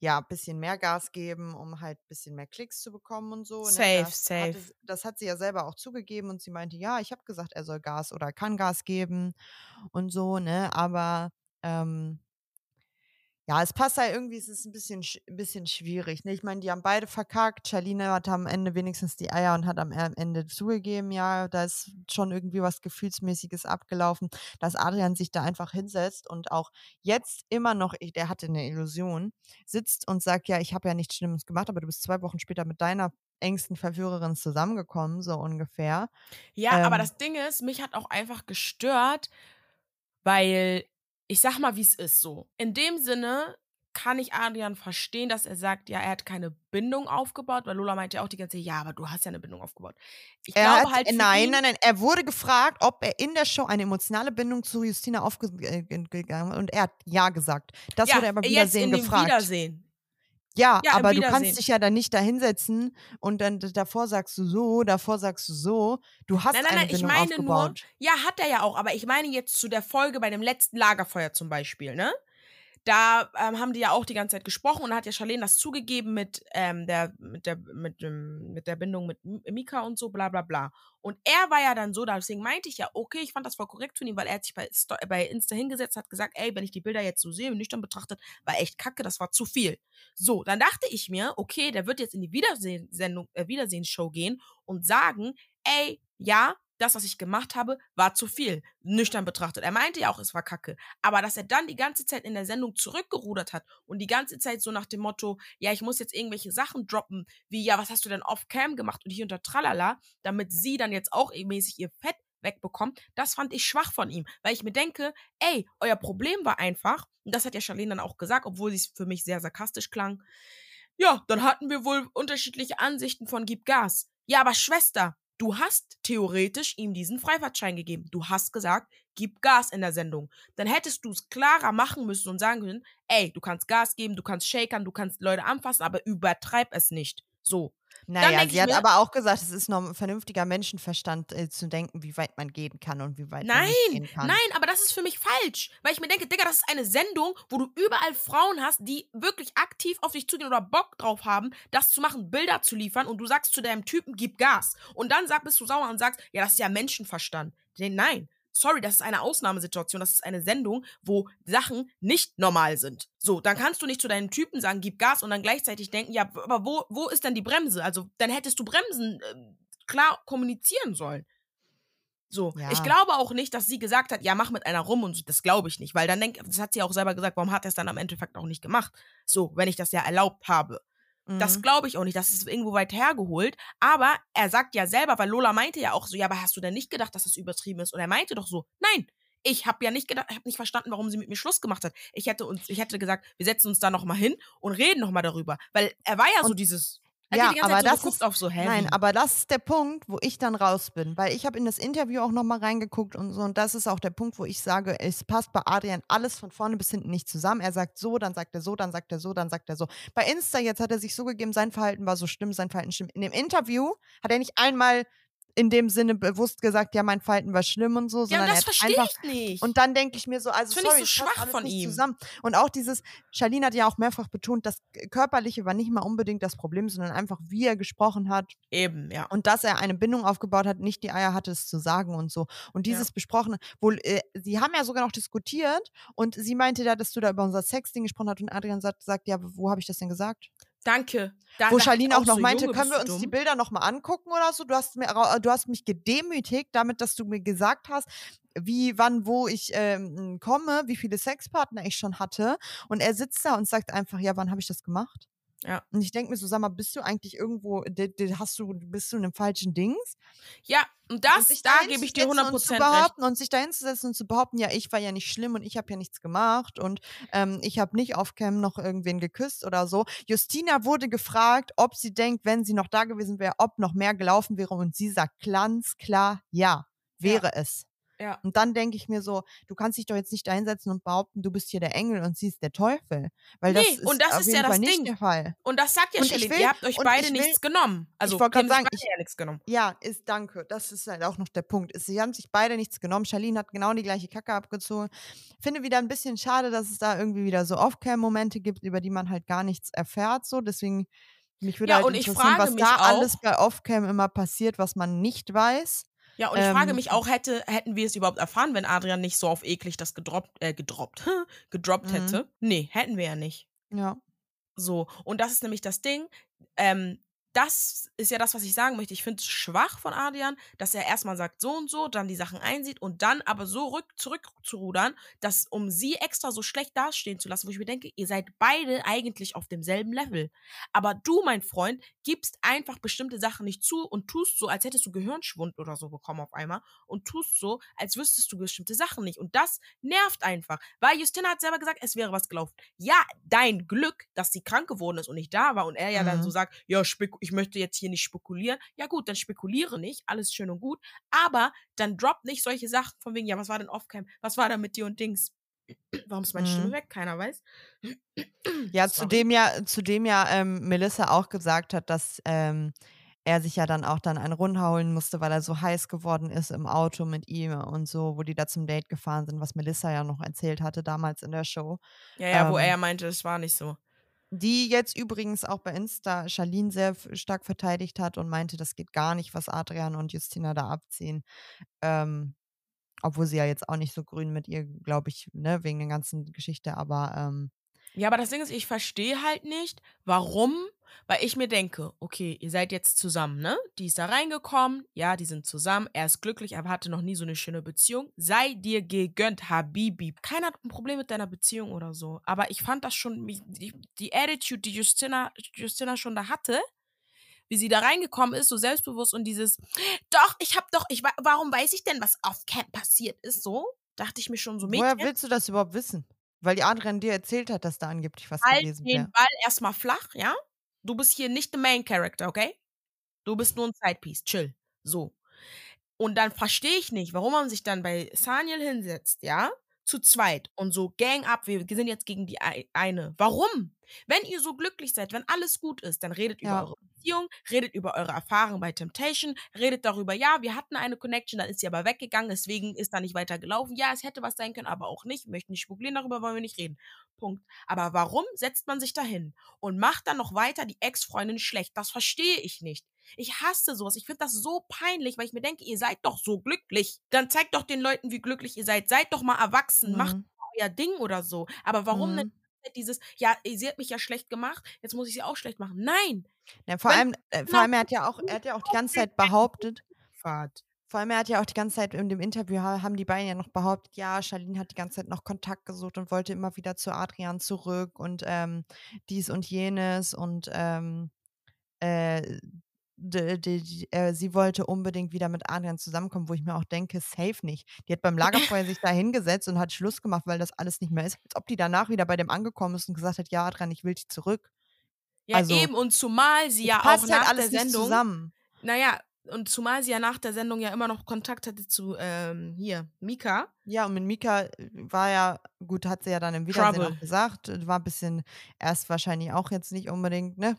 ja, ein bisschen mehr Gas geben, um halt ein bisschen mehr Klicks zu bekommen und so. Safe, das safe. Hatte, s- das hat sie ja selber auch zugegeben und sie meinte, ja, ich habe gesagt, er soll Gas oder kann Gas geben und so, ne? Aber ähm, ja, es passt halt irgendwie, es ist ein bisschen, sch- ein bisschen schwierig. Ne? Ich meine, die haben beide verkackt. Charlene hat am Ende wenigstens die Eier und hat am Ende zugegeben, ja, da ist schon irgendwie was Gefühlsmäßiges abgelaufen, dass Adrian sich da einfach hinsetzt und auch jetzt immer noch, der hatte eine Illusion, sitzt und sagt, ja, ich habe ja nichts Schlimmes gemacht, aber du bist zwei Wochen später mit deiner engsten Verführerinnen zusammengekommen, so ungefähr. Ja, ähm, aber das Ding ist, mich hat auch einfach gestört, weil ich sag mal, wie es ist so. In dem Sinne kann ich Adrian verstehen, dass er sagt, ja, er hat keine Bindung aufgebaut, weil Lola meinte ja auch die ganze Zeit, ja, aber du hast ja eine Bindung aufgebaut. Ich Er glaube hat, halt nein, ihn, nein, nein. Er wurde gefragt, ob er in der Show eine emotionale Bindung zu Justina aufgegangen hat und er hat ja gesagt. Das ja, wurde er beim jetzt Wiedersehen in dem gefragt. Wiedersehen. Ja, Ja, aber du kannst dich ja dann nicht da hinsetzen und dann davor sagst du so, davor sagst du so. Du hast Nein, nein, nein, ich Bindung meine nur, aufgebaut. ja, hat er ja auch, aber ich meine jetzt zu der Folge bei dem letzten Lagerfeuer zum Beispiel, ne? Da ähm, haben die ja auch die ganze Zeit gesprochen und da hat ja Charlene das zugegeben mit, ähm, der, mit, der, mit, dem, mit der Bindung mit Mika und so, bla bla bla. Und er war ja dann so, deswegen meinte ich ja, okay, ich fand das voll korrekt von ihm, weil er hat sich bei, bei Insta hingesetzt, hat gesagt, ey, wenn ich die Bilder jetzt so sehe und nüchtern betrachtet, war echt kacke, das war zu viel. So, dann dachte ich mir, okay, der wird jetzt in die Wiedersehen-Sendung, äh, Wiedersehensshow gehen und sagen, ey, ja, das, was ich gemacht habe, war zu viel, nüchtern betrachtet. Er meinte ja auch, es war kacke. Aber dass er dann die ganze Zeit in der Sendung zurückgerudert hat und die ganze Zeit so nach dem Motto, ja, ich muss jetzt irgendwelche Sachen droppen, wie, ja, was hast du denn off-cam gemacht und hier unter Tralala, damit sie dann jetzt auch mäßig ihr Fett wegbekommt, das fand ich schwach von ihm, weil ich mir denke, ey, euer Problem war einfach, und das hat ja Charlene dann auch gesagt, obwohl sie es für mich sehr sarkastisch klang, ja, dann hatten wir wohl unterschiedliche Ansichten von Gib Gas. Ja, aber Schwester, du hast theoretisch ihm diesen Freifahrtschein gegeben. Du hast gesagt, gib Gas in der Sendung. Dann hättest du es klarer machen müssen und sagen können, ey, du kannst Gas geben, du kannst shakern, du kannst Leute anfassen, aber übertreib es nicht. So. Naja, sie hat mir- aber auch gesagt, es ist noch ein vernünftiger Menschenverstand äh, zu denken, wie weit man gehen kann und wie weit man Nein, nicht gehen kann. nein, aber das ist für mich falsch. Weil ich mir denke, Digga, das ist eine Sendung, wo du überall Frauen hast, die wirklich aktiv auf dich zugehen oder Bock drauf haben, das zu machen, Bilder zu liefern und du sagst zu deinem Typen, gib Gas. Und dann sag, bist du sauer und sagst, ja, das ist ja Menschenverstand. Nein. Sorry, das ist eine Ausnahmesituation. Das ist eine Sendung, wo Sachen nicht normal sind. So, dann kannst du nicht zu deinen Typen sagen, gib Gas und dann gleichzeitig denken, ja, aber wo, wo ist denn die Bremse? Also, dann hättest du Bremsen äh, klar kommunizieren sollen. So, Ja. ich glaube auch nicht, dass sie gesagt hat, ja, mach mit einer rum und so. Das glaube ich nicht, weil dann denk, das hat sie auch selber gesagt, warum hat er es dann am Endeffekt auch nicht gemacht? So, wenn ich das ja erlaubt habe. Das Mhm. glaube ich auch nicht, das ist irgendwo weit hergeholt. Aber er sagt ja selber, weil Lola meinte ja auch so, ja, aber hast du denn nicht gedacht, dass das übertrieben ist? Und er meinte doch so, nein, ich habe ja nicht gedacht, habe nicht verstanden, warum sie mit mir Schluss gemacht hat. Ich hätte uns, ich hätte gesagt, wir setzen uns da noch mal hin und reden noch mal darüber, weil er war ja so Und- dieses, er Ja, aber so das geguckt ist- auf so heavy. Nein, aber das ist der Punkt, wo ich dann raus bin, weil ich habe in das Interview auch noch mal reingeguckt und so und das ist auch der Punkt, wo ich sage, es passt bei Adrian alles von vorne bis hinten nicht zusammen. Er sagt so, dann sagt er so, dann sagt er so, dann sagt er so. Bei Insta jetzt hat er sich so gegeben, sein Verhalten war so schlimm, sein Verhalten stimmt. In dem Interview hat er nicht einmal in dem Sinne bewusst gesagt, ja, mein Verhalten war schlimm und so, ja, sondern er das hat verstehe einfach ich nicht. und dann denke ich mir so, also finde ich sorry, so schwach von ihm. zusammen. Und auch dieses, Charlene hat ja auch mehrfach betont, das Körperliche war nicht mal unbedingt das Problem, sondern einfach, wie er gesprochen hat Eben, ja. und dass er eine Bindung aufgebaut hat, nicht die Eier hatte, es zu sagen und so. Und dieses besprochene, wohl, äh, sie haben ja sogar noch diskutiert und sie meinte da, dass du da über unser Sexding gesprochen hast und Adrian sagt, sagt ja, wo habe ich das denn gesagt? Danke. Da Wo Charlene auch noch so, meinte, Junge, können wir uns du die dumm? Bilder noch mal angucken oder so? Du hast, mir, du hast mich gedemütigt damit, dass du mir gesagt hast, wie, wann, wo ich ähm, komme, wie viele Sexpartner ich schon hatte. Und er sitzt da und sagt einfach, ja, wann habe ich das gemacht? Ja. Und ich denke mir so, sag mal, bist du eigentlich irgendwo, de, de, hast du, bist du in einem falschen Dings? Ja, und Und das, sich da gebe ich dir setzen und zu 100% recht. behaupten Und sich dahin zu setzen und zu behaupten, ja, ich war ja nicht schlimm und ich habe ja nichts gemacht und ähm, ich habe nicht auf Cam noch irgendwen geküsst oder so. Justina wurde gefragt, ob sie denkt, wenn sie noch da gewesen wäre, ob noch mehr gelaufen wäre und sie sagt ganz klar, ja, wäre es. Ja. Und dann denke ich mir so, du kannst dich doch jetzt nicht da hinsetzen und behaupten, du bist hier der Engel und sie ist der Teufel. Weil das Nee, ist und das auf ist jeden ja das Fall nicht Ding. der Fall. Und das sagt ja ich will- ihr habt euch beide ich will- nichts genommen. Also, wollte haben grad sich sagen, ich- ja nichts genommen. Ja, ist danke. Das ist halt auch noch der Punkt. Ist, sie haben sich beide nichts genommen. Charlene hat genau die gleiche Kacke abgezogen. Finde wieder ein bisschen schade, dass es da irgendwie wieder so Off-Cam-Momente gibt, über die man halt gar nichts erfährt. So, deswegen mich würde Ja, halt und ich interessieren, was da auch- alles bei Off-Cam immer passiert, was man nicht weiß. Ja, und ich frage Ähm, mich auch, hätte, hätten wir es überhaupt erfahren, wenn Adrian nicht so auf eklig das gedroppt, äh, gedroppt, [laughs] gedroppt Mhm. hätte? Nee, hätten wir ja nicht. Ja. So, und das ist nämlich das Ding. Ähm, das ist ja das, was ich sagen möchte. Ich finde es schwach von Adrian, dass er erstmal sagt so und so, dann die Sachen einsieht und dann aber so rück, zurückzurudern, dass um sie extra so schlecht dastehen zu lassen, wo ich mir denke, ihr seid beide eigentlich auf demselben Level. Aber du, mein Freund, gibst einfach bestimmte Sachen nicht zu und tust so, als hättest du Gehirnschwund oder so bekommen auf einmal und tust so, als wüsstest du bestimmte Sachen nicht. Und das nervt einfach, weil Justina hat selber gesagt, es wäre was gelaufen. Ja, dein Glück, dass sie krank geworden ist und nicht da war und er ja mhm. dann so sagt, ja, ich möchte jetzt hier nicht spekulieren. Ja gut, dann spekuliere nicht, alles schön und gut, aber dann drop nicht solche Sachen von wegen, ja, was war denn Offcam? Was war da mit dir und Dings? [clears throat] Warum ist meine mhm. Stimme weg? Keiner weiß. [clears throat] Ja, zudem ja, zudem ja ähm, Melissa auch gesagt hat, dass ähm, er sich ja dann auch dann einen runterholen musste, weil er so heiß geworden ist im Auto mit ihm und so, wo die da zum Date gefahren sind, was Melissa ja noch erzählt hatte damals in der Show. Ja, ja, ähm, wo er ja meinte, es war nicht so. Die jetzt übrigens auch bei Insta Charlene sehr stark verteidigt hat und meinte, das geht gar nicht, was Adrian und Justina da abziehen. Ähm, obwohl sie ja jetzt auch nicht so grün mit ihr, glaube ich, ne, wegen der ganzen Geschichte, aber ähm, ja, aber das Ding ist, ich verstehe halt nicht, warum, weil ich mir denke, okay, ihr seid jetzt zusammen, ne? Die ist da reingekommen, ja, die sind zusammen, er ist glücklich, aber hatte noch nie so eine schöne Beziehung. Sei dir gegönnt, Habibi. Keiner hat ein Problem mit deiner Beziehung oder so, aber ich fand das schon, die, die Attitude, die Justina, Justina schon da hatte, wie sie da reingekommen ist, so selbstbewusst und dieses, doch, ich hab doch, ich, warum weiß ich denn, was auf Camp passiert ist, so? Dachte ich mir schon so, Mädchen. Woher willst du das überhaupt wissen? Weil die Adrian dir erzählt hat, dass da angeblich was halt gewesen wäre. den Ball erstmal flach, ja? Du bist hier nicht der Main Character, okay? Du bist nur ein Sidepiece. Chill. So. Und dann verstehe ich nicht, warum man sich dann bei Saniel hinsetzt, ja? Zu zweit und so Gang up, wir sind jetzt gegen die eine. Warum? Wenn ihr so glücklich seid, wenn alles gut ist, dann redet ja. über eure Beziehung, redet über eure Erfahrung bei Temptation, redet darüber, ja, wir hatten eine Connection, dann ist sie aber weggegangen, deswegen ist da nicht weiter gelaufen. Ja, es hätte was sein können, aber auch nicht. Möchten nicht spekulieren, darüber wollen wir nicht reden. Punkt. Aber warum setzt man sich dahin und macht dann noch weiter die Ex-Freundin schlecht? Das verstehe ich nicht. Ich hasse sowas. Ich finde das so peinlich, weil ich mir denke, ihr seid doch so glücklich. Dann zeigt doch den Leuten, wie glücklich ihr seid. Seid doch mal erwachsen. Mhm. Macht euer Ding oder so. Aber warum mhm. denn dieses, ja, sie hat mich ja schlecht gemacht, jetzt muss ich sie auch schlecht machen. Nein. Ja, vor, allem, äh, vor allem, er hat ja auch, er hat ja auch die ganze Zeit behauptet, vor allem, er hat ja auch die ganze Zeit in dem Interview, haben die beiden ja noch behauptet, ja, Charlene hat die ganze Zeit noch Kontakt gesucht und wollte immer wieder zu Adrian zurück und ähm, dies und jenes und ähm, äh, die, die, äh, sie wollte unbedingt wieder mit Adrian zusammenkommen, wo ich mir auch denke, safe nicht. Die hat beim [laughs] Lagerfeuer sich da hingesetzt und hat Schluss gemacht, weil das alles nicht mehr ist. Als ob die danach wieder bei dem angekommen ist und gesagt hat, ja, Adrian, ich will dich zurück. Ja, also, eben, und zumal sie ja auch halt nach alles der Sendung. zusammen. Naja, und zumal sie ja nach der Sendung ja immer noch Kontakt hatte zu ähm, hier, Mika. Ja, und mit Mika äh, war ja, gut, hat sie ja dann im Wiedersehen auch gesagt, war ein bisschen erst wahrscheinlich auch jetzt nicht unbedingt, ne?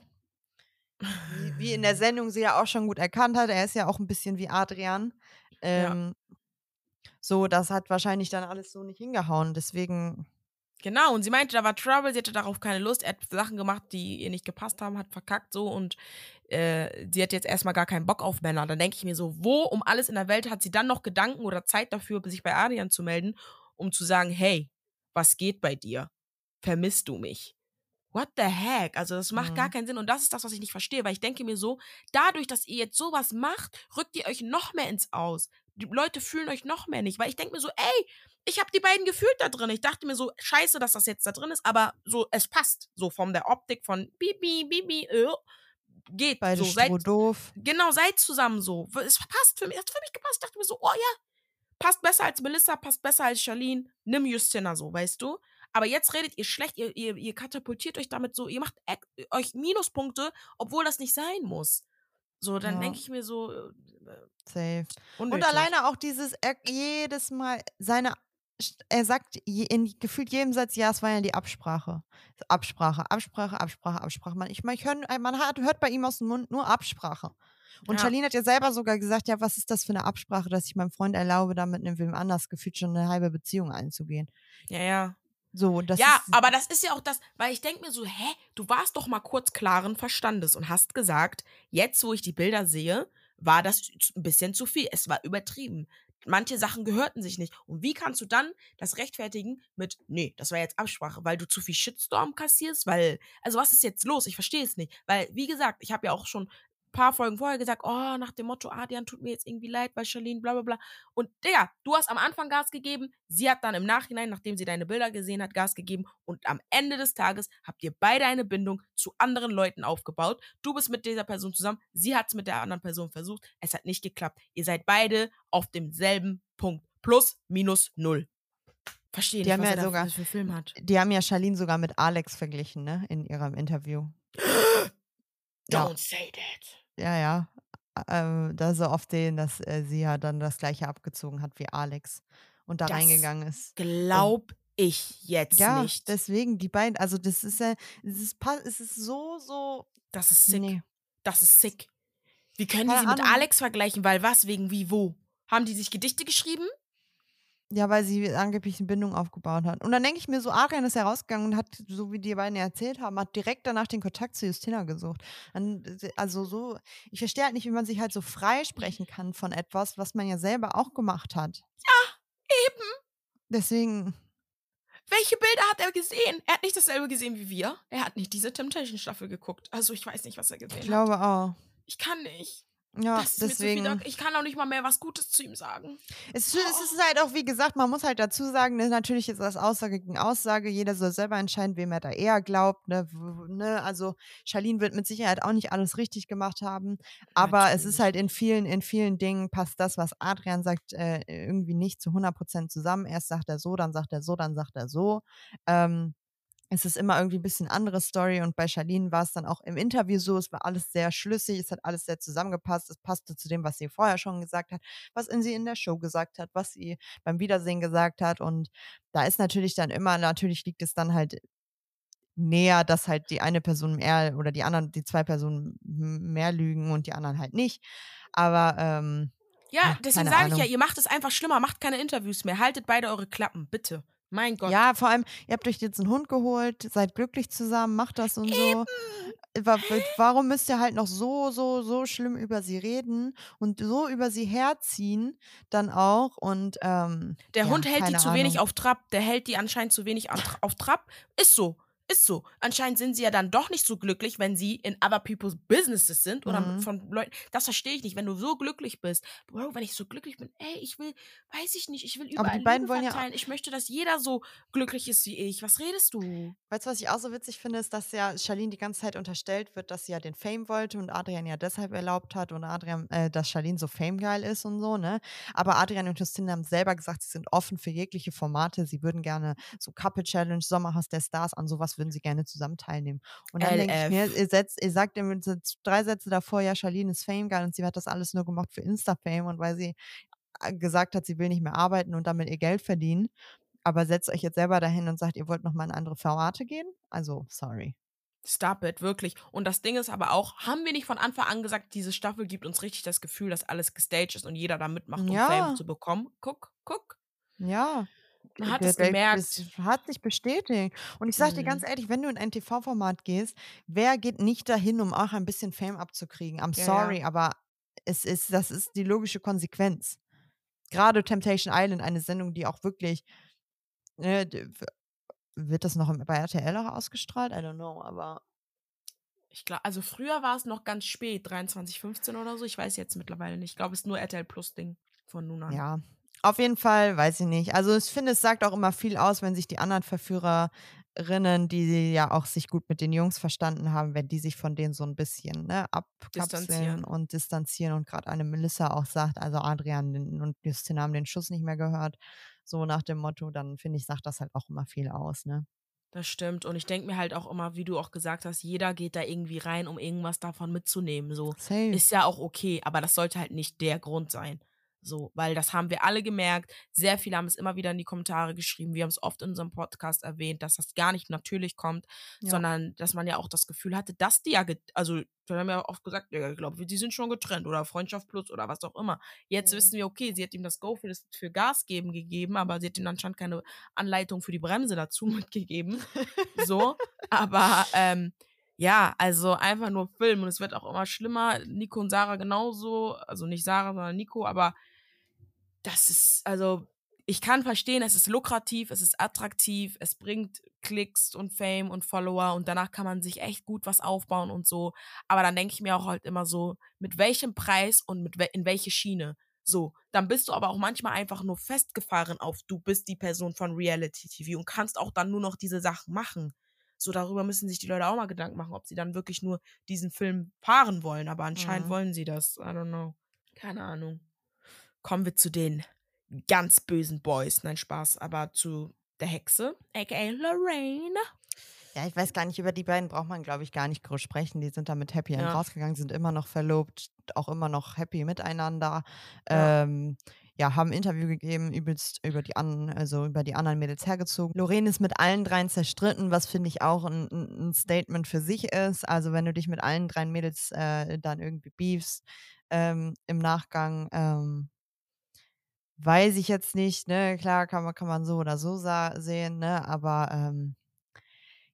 Wie, wie in der Sendung sie ja auch schon gut erkannt hat, er ist ja auch ein bisschen wie Adrian. Ähm, ja. So, das hat wahrscheinlich dann alles so nicht hingehauen. Deswegen. Genau, und sie meinte, da war Trouble, sie hatte darauf keine Lust. Er hat Sachen gemacht, die ihr nicht gepasst haben, hat verkackt so und äh, sie hat jetzt erstmal gar keinen Bock auf Männer. Dann denke ich mir so, wo um alles in der Welt hat sie dann noch Gedanken oder Zeit dafür, sich bei Adrian zu melden, um zu sagen, hey, was geht bei dir? Vermisst du mich? What the heck? Also das macht mhm. gar keinen Sinn und das ist das, was ich nicht verstehe, weil ich denke mir so, dadurch, dass ihr jetzt sowas macht, rückt ihr euch noch mehr ins Aus. Die Leute fühlen euch noch mehr nicht, weil ich denke mir so, ey, ich habe die beiden gefühlt da drin. Ich dachte mir so, scheiße, dass das jetzt da drin ist, aber so, es passt. So von der Optik von Bibi, Bibi, äh, geht. Beide so, seid, doof. Genau, seid zusammen so. Es passt für mich, hat für mich gepasst. Ich dachte mir so, oh ja, passt besser als Melissa, passt besser als Charlene. Nimm Justina so, weißt du? Aber jetzt redet ihr schlecht, ihr, ihr, ihr katapultiert euch damit so, ihr macht euch Minuspunkte, obwohl das nicht sein muss. So, dann ja. denke ich mir so. Äh, Safe. Unnötig. Und alleine auch dieses, er jedes Mal seine er sagt in gefühlt jedem Satz, ja, es war ja die Absprache. Absprache, Absprache, Absprache, Absprache. Man, ich meine, ich hör, man hat, hört bei ihm aus dem Mund nur Absprache. Und ja. Charlene hat ja selber sogar gesagt, ja, was ist das für eine Absprache, dass ich meinem Freund erlaube, damit mit wem anders gefühlt schon eine halbe Beziehung einzugehen. Ja, ja. So, das ja, aber das ist ja auch das, weil ich denke mir so, hä, du warst doch mal kurz klaren Verstandes und hast gesagt, jetzt, wo ich die Bilder sehe, war das ein bisschen zu viel. Es war übertrieben. manche Sachen gehörten sich nicht. Und wie kannst du dann das rechtfertigen mit, nee, das war jetzt Absprache, weil du zu viel Shitstorm kassierst? Weil, also was ist jetzt los? Ich verstehe es nicht. Weil, wie gesagt, ich habe ja auch schon paar Folgen vorher gesagt, oh, nach dem Motto, Adrian tut mir jetzt irgendwie leid, weil Charlene, bla bla bla. Und Digga, du hast am Anfang Gas gegeben, sie hat dann im Nachhinein, nachdem sie deine Bilder gesehen hat, Gas gegeben und am Ende des Tages habt ihr beide eine Bindung zu anderen Leuten aufgebaut. Du bist mit dieser Person zusammen, sie hat es mit der anderen Person versucht, es hat nicht geklappt. Ihr seid beide auf demselben Punkt. Plus, minus, null. Verstehe Die nicht, haben was ja sogar- für, Film hat. Die haben ja Charlene sogar mit Alex verglichen, ne? In ihrem Interview. [gasps] Ja. Don't say that. Ja, ja. Ähm, da so oft sehen, dass äh, sie ja dann das gleiche abgezogen hat wie Alex und da Das reingegangen ist. Glaub ich jetzt Ja, nicht. deswegen, die beiden, also das ist ja, es ist, es ist so, so. das ist sick. Nee. Das ist sick. Wie können die Keine sie mit Ahnung. Alex vergleichen? Weil was, wegen wie, wo? Haben die sich Gedichte geschrieben? Ja, weil sie angeblich eine Bindung aufgebaut hat. Und dann denke ich mir so, Arian ist herausgegangen und hat, so wie die beiden ja erzählt haben, hat direkt danach den Kontakt zu Justina gesucht. Äh, also so, ich verstehe halt nicht, wie man sich halt so freisprechen kann von etwas, was man ja selber auch gemacht hat. Eben. Deswegen, Welche Bilder hat er gesehen? Er hat nicht dasselbe gesehen wie wir. Er hat nicht diese Temptation-Staffel geguckt. Also ich weiß nicht, was er gesehen ich hat. glaube auch. Ich kann nicht. Ja, das ist mir zu viel. deswegen. Ich kann auch nicht mal mehr was Gutes zu ihm sagen. Es, ist- es ist halt auch, wie gesagt, man muss halt dazu sagen, ne, natürlich ist das Aussage gegen Aussage. Jeder soll selber entscheiden, wem er da eher glaubt. Ne, ne? Also Charlene wird mit Sicherheit auch nicht alles richtig gemacht haben. Aber es ist Natürlich. halt in vielen, in vielen Dingen passt das, was Adrian sagt, äh, irgendwie nicht zu 100% zusammen. Erst sagt er so, dann sagt er so, dann sagt er so. Ähm, es ist immer irgendwie ein bisschen andere Story und bei Charlene war es dann auch im Interview so, es war alles sehr schlüssig, es hat alles sehr zusammengepasst, es passte zu dem, was sie vorher schon gesagt hat, was in sie in der Show gesagt hat, was sie beim Wiedersehen gesagt hat und da ist natürlich dann immer, natürlich liegt es dann halt näher, dass halt die eine Person mehr oder die anderen, die zwei Personen mehr lügen und die anderen halt nicht, aber ähm, Ja, deswegen sage ich ja, ihr macht es einfach schlimmer. Macht keine Interviews mehr. Haltet beide eure Klappen, bitte. Mein Gott. Ja, vor allem, ihr habt euch jetzt einen Hund geholt, seid glücklich zusammen, macht das und so. Wa- wa- Warum müsst ihr halt noch so, so, so schlimm über sie reden und so über sie herziehen dann auch und ähm, Der ja, Hund hält die zu wenig Ahnung. auf Trab. Der hält die anscheinend zu wenig auf Trab. Ist so. Ist so. Anscheinend sind sie ja dann doch nicht so glücklich, wenn sie in other people's businesses sind oder Mhm. von Leuten. Das verstehe ich nicht. Wenn du so glücklich bist, Bro, wenn ich so glücklich bin, ey, ich will, weiß ich nicht, ich will Aber überall die beiden Liebe wollen ja- verteilen. Ich möchte, dass jeder so glücklich ist wie ich. Was redest du? Weißt du, was ich auch so witzig finde, ist, dass ja Charlene die ganze Zeit unterstellt wird, dass sie ja den Fame wollte und Adrian ja deshalb erlaubt hat und Adrian, äh, dass Charlene so famegeil ist und so, ne? Aber Adrian und Justin haben selber gesagt, sie sind offen für jegliche Formate. Sie würden gerne so Couple Challenge, Sommerhaus der Stars, an sowas würden sie gerne zusammen teilnehmen. Und dann denke ich mir, ihr, setzt, ihr sagt so drei Sätze davor, ja, Charlene ist famegeil und sie hat das alles nur gemacht für Insta-Fame und weil sie äh, gesagt hat, sie will nicht mehr arbeiten und damit ihr Geld verdienen. Aber setzt euch jetzt selber dahin und sagt, ihr wollt nochmal in andere Formate gehen? Also, sorry. Stop it, wirklich. Und das Ding ist aber auch, haben wir nicht von Anfang an gesagt, diese Staffel gibt uns richtig das Gefühl, dass alles gestaged ist und jeder da mitmacht, um Ja. Fame zu bekommen? Guck, guck. Ja. Man hat es gemerkt. Es hat sich bestätigt. Und ich sag dir ganz Mhm. ehrlich, wenn du in ein TV-Format gehst, wer geht nicht dahin, um auch ein bisschen Fame abzukriegen? I'm Ja, ja. sorry, aber es ist, das ist die logische Konsequenz. Gerade Temptation Island, eine Sendung, die auch wirklich. Ne, wird das noch bei RTL auch ausgestrahlt? I don't know, aber Ich glaube, also früher war es noch ganz spät, 23, 15 oder so. Ich weiß jetzt mittlerweile nicht. Ich glaube, es ist nur RTL Plus Ding von nun an. Ja, auf jeden Fall, weiß ich nicht. Also ich finde, es sagt auch immer viel aus, wenn sich die anderen Verführerinnen, die ja auch sich gut mit den Jungs verstanden haben, wenn die sich von denen so ein bisschen ne, abkapseln und distanzieren und gerade eine Melissa auch sagt, also Adrian und Justin haben den Schuss nicht mehr gehört, so nach dem Motto, dann finde ich, sagt das halt auch immer viel aus, ne? Das stimmt. Und ich denke mir halt auch immer, wie du auch gesagt hast, jeder geht da irgendwie rein, um irgendwas davon mitzunehmen. So. Safe. Ist ja auch okay, aber das sollte halt nicht der Grund sein. So, weil das haben wir alle gemerkt. Sehr viele haben es immer wieder in die Kommentare geschrieben. Wir haben es oft in unserem Podcast erwähnt, dass das gar nicht natürlich kommt, Ja. sondern dass man ja auch das Gefühl hatte, dass die ja, also, wir haben ja oft gesagt, ja, ich glaube, die sind schon getrennt oder Freundschaft plus oder was auch immer. Jetzt Mhm. wissen wir, okay, sie hat ihm das Go für, das, für Gas geben gegeben, aber sie hat ihm anscheinend keine Anleitung für die Bremse dazu [laughs] mitgegeben. so, aber ähm, ja, also einfach nur Film und es wird auch immer schlimmer. Nico und Sarah genauso, also nicht Sarah, sondern Nico, aber das ist, also, ich kann verstehen, es ist lukrativ, es ist attraktiv, es bringt Klicks und Fame und Follower und danach kann man sich echt gut was aufbauen und so. Aber dann denke ich mir auch halt immer so, mit welchem Preis und mit we in welche Schiene. So, dann bist du aber auch manchmal einfach nur festgefahren auf, du bist die Person von Reality TV und kannst auch dann nur noch diese Sachen machen. So, darüber müssen sich die Leute auch mal Gedanken machen, ob sie dann wirklich nur diesen Film fahren wollen. Aber anscheinend Mhm. wollen sie das. I don't know. Keine Ahnung. Kommen wir zu den ganz bösen Boys. Nein, Spaß. Aber zu der Hexe, aka Lorraine. Ja, ich weiß gar nicht, über die beiden braucht man, glaube ich, gar nicht groß sprechen. Die sind damit Happy Ja. rausgegangen, sind immer noch verlobt, auch immer noch happy miteinander. Ja. Ähm, ja, haben ein Interview gegeben, übelst über die anderen, also über die anderen Mädels hergezogen. Lorraine ist mit allen dreien zerstritten, was finde ich auch ein, ein Statement für sich ist. Also wenn du dich mit allen drei Mädels äh, dann irgendwie beefst ähm, im Nachgang, ähm, weiß ich jetzt nicht, ne? Klar kann man, kann man so oder so sehen, ne? Aber ähm,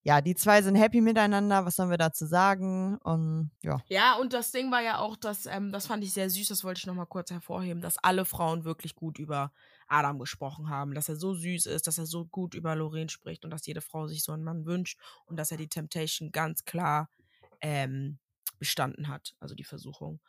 ja, die zwei sind happy miteinander, was sollen wir dazu sagen? Und ja. Ja, und das Ding war ja auch, dass, ähm, das fand ich sehr süß, das wollte ich nochmal kurz hervorheben, dass alle Frauen wirklich gut über Adam gesprochen haben, dass er so süß ist, dass er so gut über Lorraine spricht und dass jede Frau sich so einen Mann wünscht und dass er die Temptation ganz klar ähm, bestanden hat, also die Versuchung.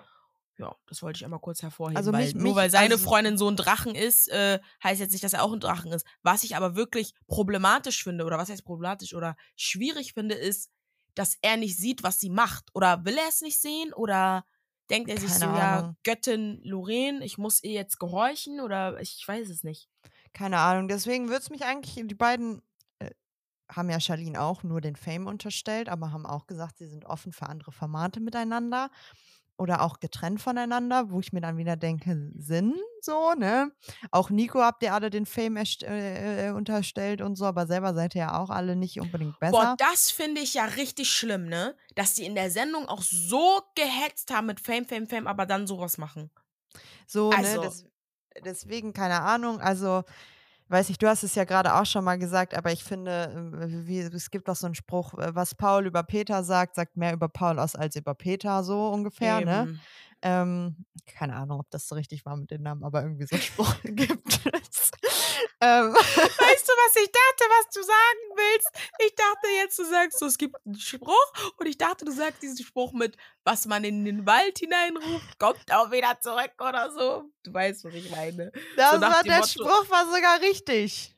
Ja, das wollte ich einmal kurz hervorheben, Also weil mich- nur mich- weil seine also- Freundin so ein Drachen ist, äh, heißt jetzt nicht, dass er auch ein Drachen ist. Was ich aber wirklich problematisch finde, oder was heißt problematisch oder schwierig finde, ist, dass er nicht sieht, was sie macht. Oder will er es nicht sehen? Oder denkt er sich so, ja, Ahnung. Göttin Lorraine, ich muss ihr jetzt gehorchen? Oder ich weiß es nicht. Keine Ahnung. Deswegen würde es mich eigentlich, die beiden äh, haben ja Charlene auch nur den Fame unterstellt, aber haben auch gesagt, sie sind offen für andere Formate miteinander oder auch getrennt voneinander, wo ich mir dann wieder denke, Sinn so, ne? Auch Nico habt ihr alle den Fame äh, äh, unterstellt und so, aber selber seid ihr ja auch alle nicht unbedingt besser. Boah, das finde ich ja richtig schlimm, ne? Dass die in der Sendung auch so gehetzt haben mit Fame, Fame, Fame, aber dann sowas machen. So, Also- ne? Des, deswegen, keine Ahnung. Also, weiß ich, du hast es ja gerade auch schon mal gesagt, aber ich finde, äh, wie, es gibt doch so einen Spruch, äh, was Paul über Peter sagt, sagt mehr über Paul aus als über Peter, so ungefähr, ne? Ähm, keine Ahnung, ob das so richtig war mit den Namen, aber irgendwie so einen Spruch [laughs] gibt es. ähm, Weißt du, was ich dachte, was du sagen willst? Ich dachte jetzt, du sagst so, es gibt einen Spruch und ich dachte, du sagst diesen Spruch mit, was man in den Wald hineinruft, kommt auch wieder zurück oder so. Du weißt, was ich meine. das nach war der Motto- Spruch, war sogar richtig.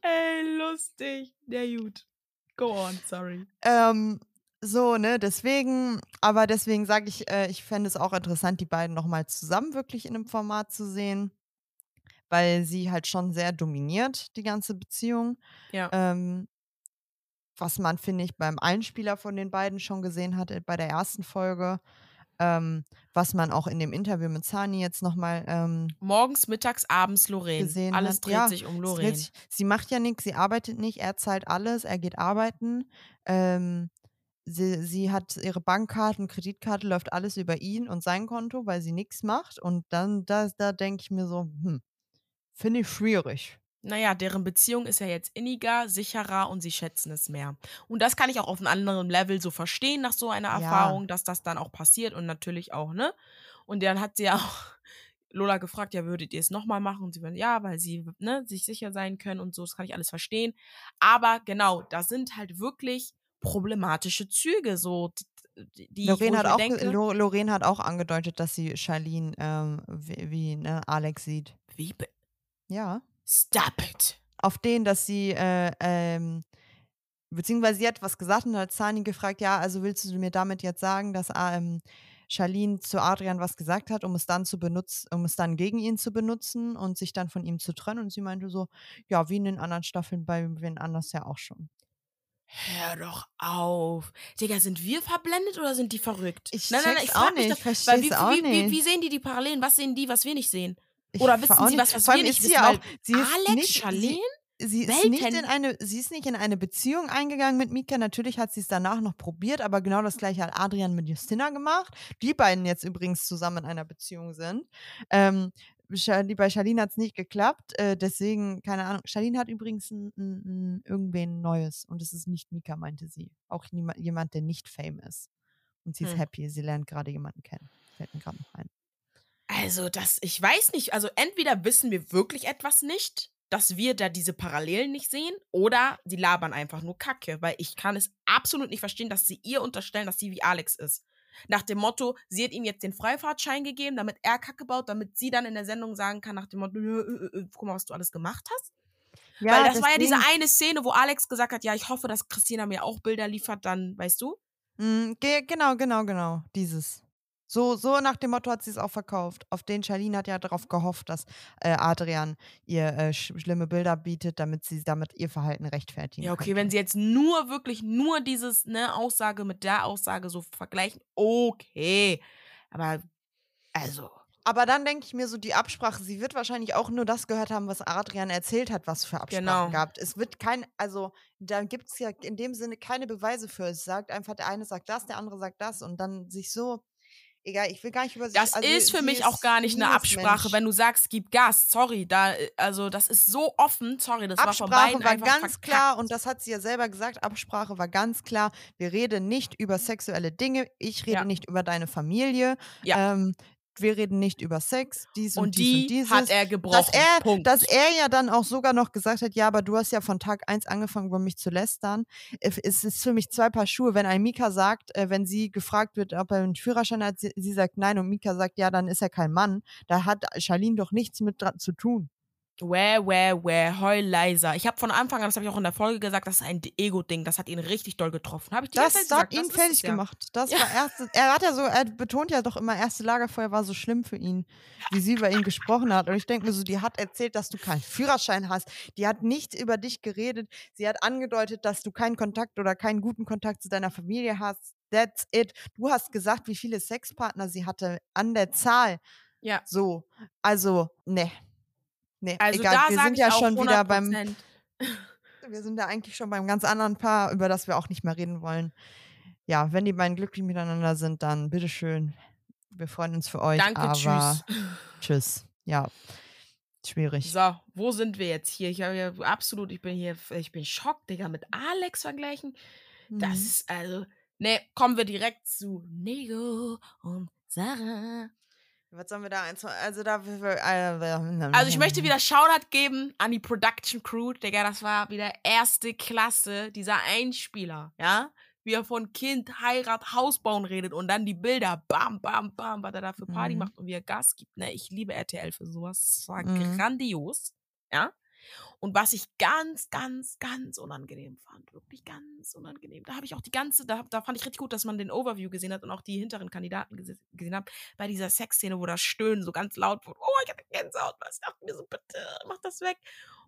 Ey, lustig. Der gut. Go on, sorry. Ähm, so, ne, deswegen, aber deswegen sage ich, äh, ich fände es auch interessant, die beiden nochmal zusammen wirklich in einem Format zu sehen, weil sie halt schon sehr dominiert, die ganze Beziehung. Ja. Ähm, was man, finde ich, beim Einspieler von den beiden schon gesehen hat, äh, bei der ersten Folge. Ähm, was man auch in dem Interview mit Zani jetzt nochmal ähm, Morgens, mittags, abends Lorraine. gesehen Alles hat. dreht Ja, sich um Lorraine. sich- Sie macht ja nichts, sie arbeitet nicht, er zahlt alles, er geht arbeiten. Ähm, sie, sie hat ihre Bankkarten, Kreditkarte, läuft alles über ihn und sein Konto, weil sie nichts macht. Und dann, da, da denke ich mir so, hm, finde ich schwierig. Naja, deren Beziehung ist ja jetzt inniger, sicherer und sie schätzen es mehr. Und das kann ich auch auf einem anderen Level so verstehen nach so einer Ja. Erfahrung, dass das dann auch passiert und natürlich auch, ne? Und dann hat sie ja auch [laughs] Lola gefragt, ja, würdet ihr es nochmal machen? Und sie meinte, ja, weil sie, ne, sich sicher sein können und so, das kann ich alles verstehen. Aber genau, da sind halt wirklich problematische Züge, so, die, Lorraine hat, auch, denke, Lo- Lorraine hat auch angedeutet, dass sie Charlene ähm, wie, wie ne, Alex sieht. wie, Ja. stop it. auf den, dass sie, äh, ähm, beziehungsweise sie hat was gesagt und hat Zani gefragt, ja, also willst du mir damit jetzt sagen, dass ähm, Charlene zu Adrian was gesagt hat, um es dann zu benutzen, um es dann gegen ihn zu benutzen und sich dann von ihm zu trennen? Und sie meinte so, ja, wie in den anderen Staffeln bei wen anders ja auch schon. Hör doch auf. Digga, sind wir verblendet oder sind die verrückt? Ich nein, nein, nein, ich frag auch mich nicht, das, ich weil wie, auch wie, wie, nicht. wie sehen die die Parallelen? Was sehen die, was wir nicht sehen? Ich Oder ver- wissen sie was, was Vor wir nicht wissen? Weil auch, sie ist Alex, nicht, Charlene? sie, sie ist nicht in eine, sie ist nicht in eine Beziehung eingegangen mit Mika. Natürlich hat sie es danach noch probiert, aber genau das gleiche hat Adrian mit Justina gemacht. Die beiden jetzt übrigens zusammen in einer Beziehung sind. Ähm, bei Charlene hat es nicht geklappt, äh, deswegen, keine Ahnung. Charlene hat übrigens ein, ein, ein, irgendwen Neues und es ist nicht Mika, meinte sie. Auch niema- jemand, der nicht Fame ist. Und sie ist Hm. happy, sie lernt gerade jemanden kennen. Fällt mir gerade noch ein. Also, das, ich weiß nicht. Also, entweder wissen wir wirklich etwas nicht, dass wir da diese Parallelen nicht sehen, oder sie labern einfach nur Kacke, weil ich kann es absolut nicht verstehen, dass sie ihr unterstellen, dass sie wie Alex ist. Nach dem Motto, sie hat ihm jetzt den Freifahrtschein gegeben, damit er Kacke baut, damit sie dann in der Sendung sagen kann, nach dem Motto, äh, äh, äh, guck mal, was du alles gemacht hast. Ja, Weil das deswegen, war ja diese eine Szene, wo Alex gesagt hat, ja, ich hoffe, dass Christina mir auch Bilder liefert, dann, weißt du? Mm, genau, genau, genau. Dieses. So, so nach dem Motto hat sie es auch verkauft. Auf den Charlene hat ja darauf gehofft, dass äh, Adrian ihr äh, sch schlimme Bilder bietet, damit sie damit ihr Verhalten rechtfertigen Ja, okay, könnte. wenn sie jetzt nur wirklich nur dieses ne Aussage mit der Aussage so vergleichen, okay. Aber also aber dann denke ich mir so, die Absprache, sie wird wahrscheinlich auch nur das gehört haben, was Adrian erzählt hat, was für Absprachen genau. gab. Es wird kein, also da gibt es ja in dem Sinne keine Beweise für. Es sagt einfach, der eine sagt das, der andere sagt das und dann sich so egal, ich will gar nicht über sich Das also, ist für mich ist auch gar nicht eine Absprache, Mensch. wenn du sagst, gib Gas. Sorry, da äh, also das ist so offen. Sorry, das Absprache war von beiden war ganz verkackt. klar und das hat sie ja selber gesagt. Absprache war ganz klar. Wir reden nicht über sexuelle Dinge. Ich rede ja. nicht über deine Familie. Ja. Ähm, wir reden nicht über Sex, dies und, und dies die und dieses. hat er gebrochen. Dass er, Punkt. dass er ja dann auch sogar noch gesagt hat, ja, aber du hast ja von Tag 1 angefangen, über mich zu lästern. Es ist für mich zwei Paar Schuhe. Wenn ein Mika sagt, äh, wenn sie gefragt wird, ob er einen Führerschein hat, sie, sie sagt nein und Mika sagt, ja, dann ist er kein Mann. Da hat Charlene doch nichts mit dran zu tun. Where, where, where, heul leiser. Ich habe von Anfang an, das habe ich auch in der Folge gesagt, das ist ein Ego-Ding. Das hat ihn richtig doll getroffen. Habe ich die das hat ihn fertig gemacht. Das ja. war erste, er hat ja so, er betont ja doch immer, erste Lagerfeuer war so schlimm für ihn, wie sie über ihn gesprochen hat. Und ich denke mir so, die hat erzählt, dass du keinen Führerschein hast. Die hat nichts über dich geredet. Sie hat angedeutet, dass du keinen Kontakt oder keinen guten Kontakt zu deiner Familie hast. That's it. Du hast gesagt, wie viele Sexpartner sie hatte an der Zahl. Ja. So. Also, ne. Nee, also egal, wir sind ja schon 100%. wieder beim. [laughs] Wir sind ja eigentlich schon beim ganz anderen Paar, über das wir auch nicht mehr reden wollen. Ja, wenn die beiden glücklich miteinander sind, dann bitteschön. Wir freuen uns für euch. Danke, aber tschüss. Tschüss. Ja. Schwierig. So, wo sind wir jetzt hier? Ich habe ja absolut, ich bin hier, ich bin schockt, Digga, mit Alex vergleichen. Das mhm. ist also. Ne, kommen wir direkt zu Nego und Sarah. Was sollen wir da eins? Also da. Also ich möchte wieder Shoutout geben an die Production Crew, Digga. Das war wieder erste Klasse, dieser Einspieler, ja? Wie er von Kind, Heirat, Haus bauen redet und dann die Bilder, bam, bam, bam, was er da für Party mhm. macht und wie er Gas gibt. Ne, ich liebe RTL für sowas. Das war mhm. grandios, ja? Und was ich ganz, ganz, ganz unangenehm fand, wirklich ganz unangenehm. Da habe ich auch die ganze, da, da fand ich richtig gut, dass man den Overview gesehen hat und auch die hinteren Kandidaten gesehen hat, bei dieser Sexszene, wo das Stöhnen so ganz laut wurde. Oh, ich hatte Gänsehaut. Ich dachte mir so, bitte, mach das weg.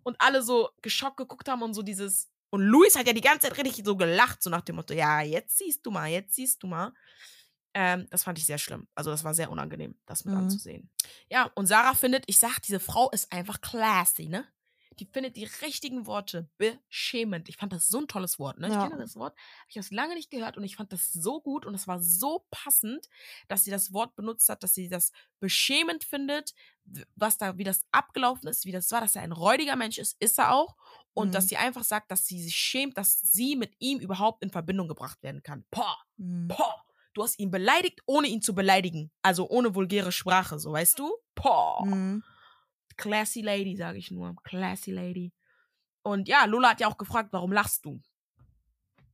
Und alle so geschockt geguckt haben und so dieses. Und Luis hat ja die ganze Zeit richtig so gelacht, so nach dem Motto, ja, jetzt siehst du mal, jetzt siehst du mal. Ähm, das fand ich sehr schlimm. Also das war sehr unangenehm, das mit mhm. anzusehen. Ja, und Sarah findet, ich sag, diese Frau ist einfach classy, ne? Die findet die richtigen Worte beschämend. Ich fand das so ein tolles Wort. Ne? Ja. Ich kenne das Wort, habe ich das lange nicht gehört und ich fand das so gut und es war so passend, dass sie das Wort benutzt hat, dass sie das beschämend findet, was da, wie das abgelaufen ist, wie das war, dass er ein räudiger Mensch ist, ist er auch. Und mhm. dass sie einfach sagt, dass sie sich schämt, dass sie mit ihm überhaupt in Verbindung gebracht werden kann. Poh, mhm. poh. Du hast ihn beleidigt, ohne ihn zu beleidigen. Also ohne vulgäre Sprache, so weißt du? Poh. Mhm. Classy Lady, sage ich nur. Classy Lady. Und ja, Lola hat ja auch gefragt, warum lachst du?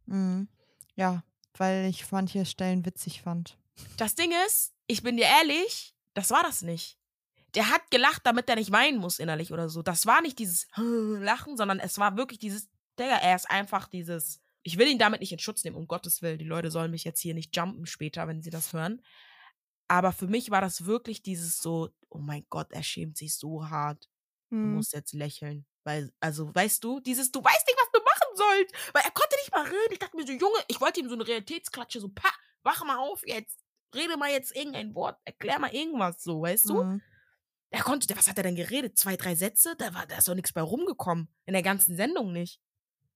Mhm. Ja, weil ich manche Stellen witzig fand. Das Ding ist, ich bin dir ehrlich, das war das nicht. Der hat gelacht, damit er nicht weinen muss innerlich oder so. Das war nicht dieses [laughs] Lachen, sondern es war wirklich dieses, Digga, er ist einfach dieses. Ich will ihn damit nicht in Schutz nehmen, um Gottes Willen. Die Leute sollen mich jetzt hier nicht jumpen später, wenn sie das hören. Aber für mich war das wirklich dieses so, oh mein Gott, er schämt sich so hart. Du mhm. musst jetzt lächeln. Weil, also, weißt du, dieses, du weißt nicht, was du machen sollst. Weil er konnte nicht mal reden. Ich dachte mir so, Junge, ich wollte ihm so eine Realitätsklatsche, so, pa, wach mal auf jetzt. Rede mal jetzt irgendein Wort, erklär mal irgendwas so, weißt du? Mhm. Er konnte, was hat er denn geredet? Zwei, drei Sätze? Da, war, da ist doch nichts bei rumgekommen. In der ganzen Sendung nicht.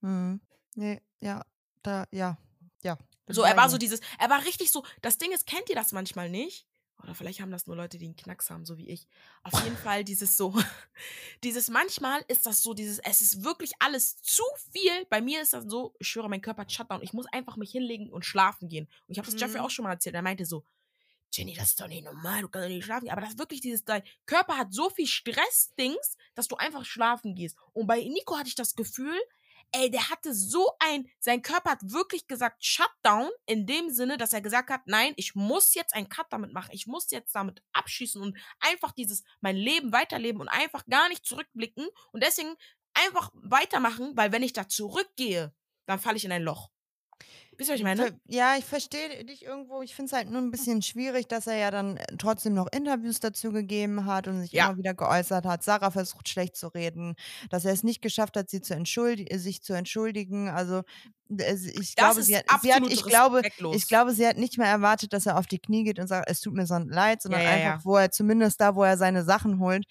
Mhm. Nee, ja, da, ja, ja. So, er war so dieses, er war richtig so, das Ding ist, kennt ihr das manchmal nicht? Oder vielleicht haben das nur Leute, die einen Knacks haben, so wie ich. Auf jeden Fall dieses so, [laughs] dieses manchmal ist das so, dieses, es ist wirklich alles zu viel. Bei mir ist das so, ich schwöre, mein Körper hat Shutdown. Ich muss einfach mich hinlegen und schlafen gehen. Und ich habe das mhm. Jeffrey auch schon mal erzählt. Er meinte so, Jenny, das ist doch nicht normal, du kannst doch nicht schlafen. Aber das ist wirklich dieses, dein Körper hat so viel Stressdings, dass du einfach schlafen gehst. Und bei Nico hatte ich das Gefühl, ey, der hatte so ein, sein Körper hat wirklich gesagt Shutdown in dem Sinne, dass er gesagt hat, nein, ich muss jetzt einen Cut damit machen, ich muss jetzt damit abschießen und einfach dieses, mein Leben weiterleben und einfach gar nicht zurückblicken und deswegen einfach weitermachen, weil wenn ich da zurückgehe, dann falle ich in ein Loch. Wisst ihr, was ich meine? Ja, ich verstehe dich irgendwo. Ich finde es halt nur ein bisschen schwierig, dass er ja dann äh, trotzdem noch Interviews dazu gegeben hat und sich Ja. immer wieder geäußert hat. Sarah versucht schlecht zu reden, dass er es nicht geschafft hat, sie zu entschuldi äh, sich zu entschuldigen. Also äh, ich Das glaube, sie hat, sie hat, ich glaube, ich glaube, sie hat nicht mehr erwartet, dass er auf die Knie geht und sagt, es tut mir so leid, sondern ja, einfach, ja. wo er zumindest da, wo er seine Sachen holt,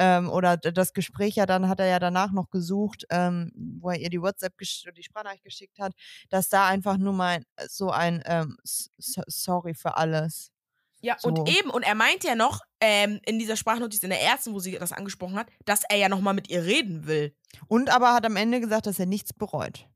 ähm, oder das Gespräch ja dann hat er ja danach noch gesucht, ähm, wo er ihr die WhatsApp, gesch die Sprachnachricht geschickt hat, dass da einfach nur mal so ein ähm, Sorry für alles. Ja, So. und eben, und er meint ja noch, ähm, in dieser Sprachnotiz, in der ersten, wo sie das angesprochen hat, dass er ja nochmal mit ihr reden will. Und aber hat am Ende gesagt, dass er nichts bereut.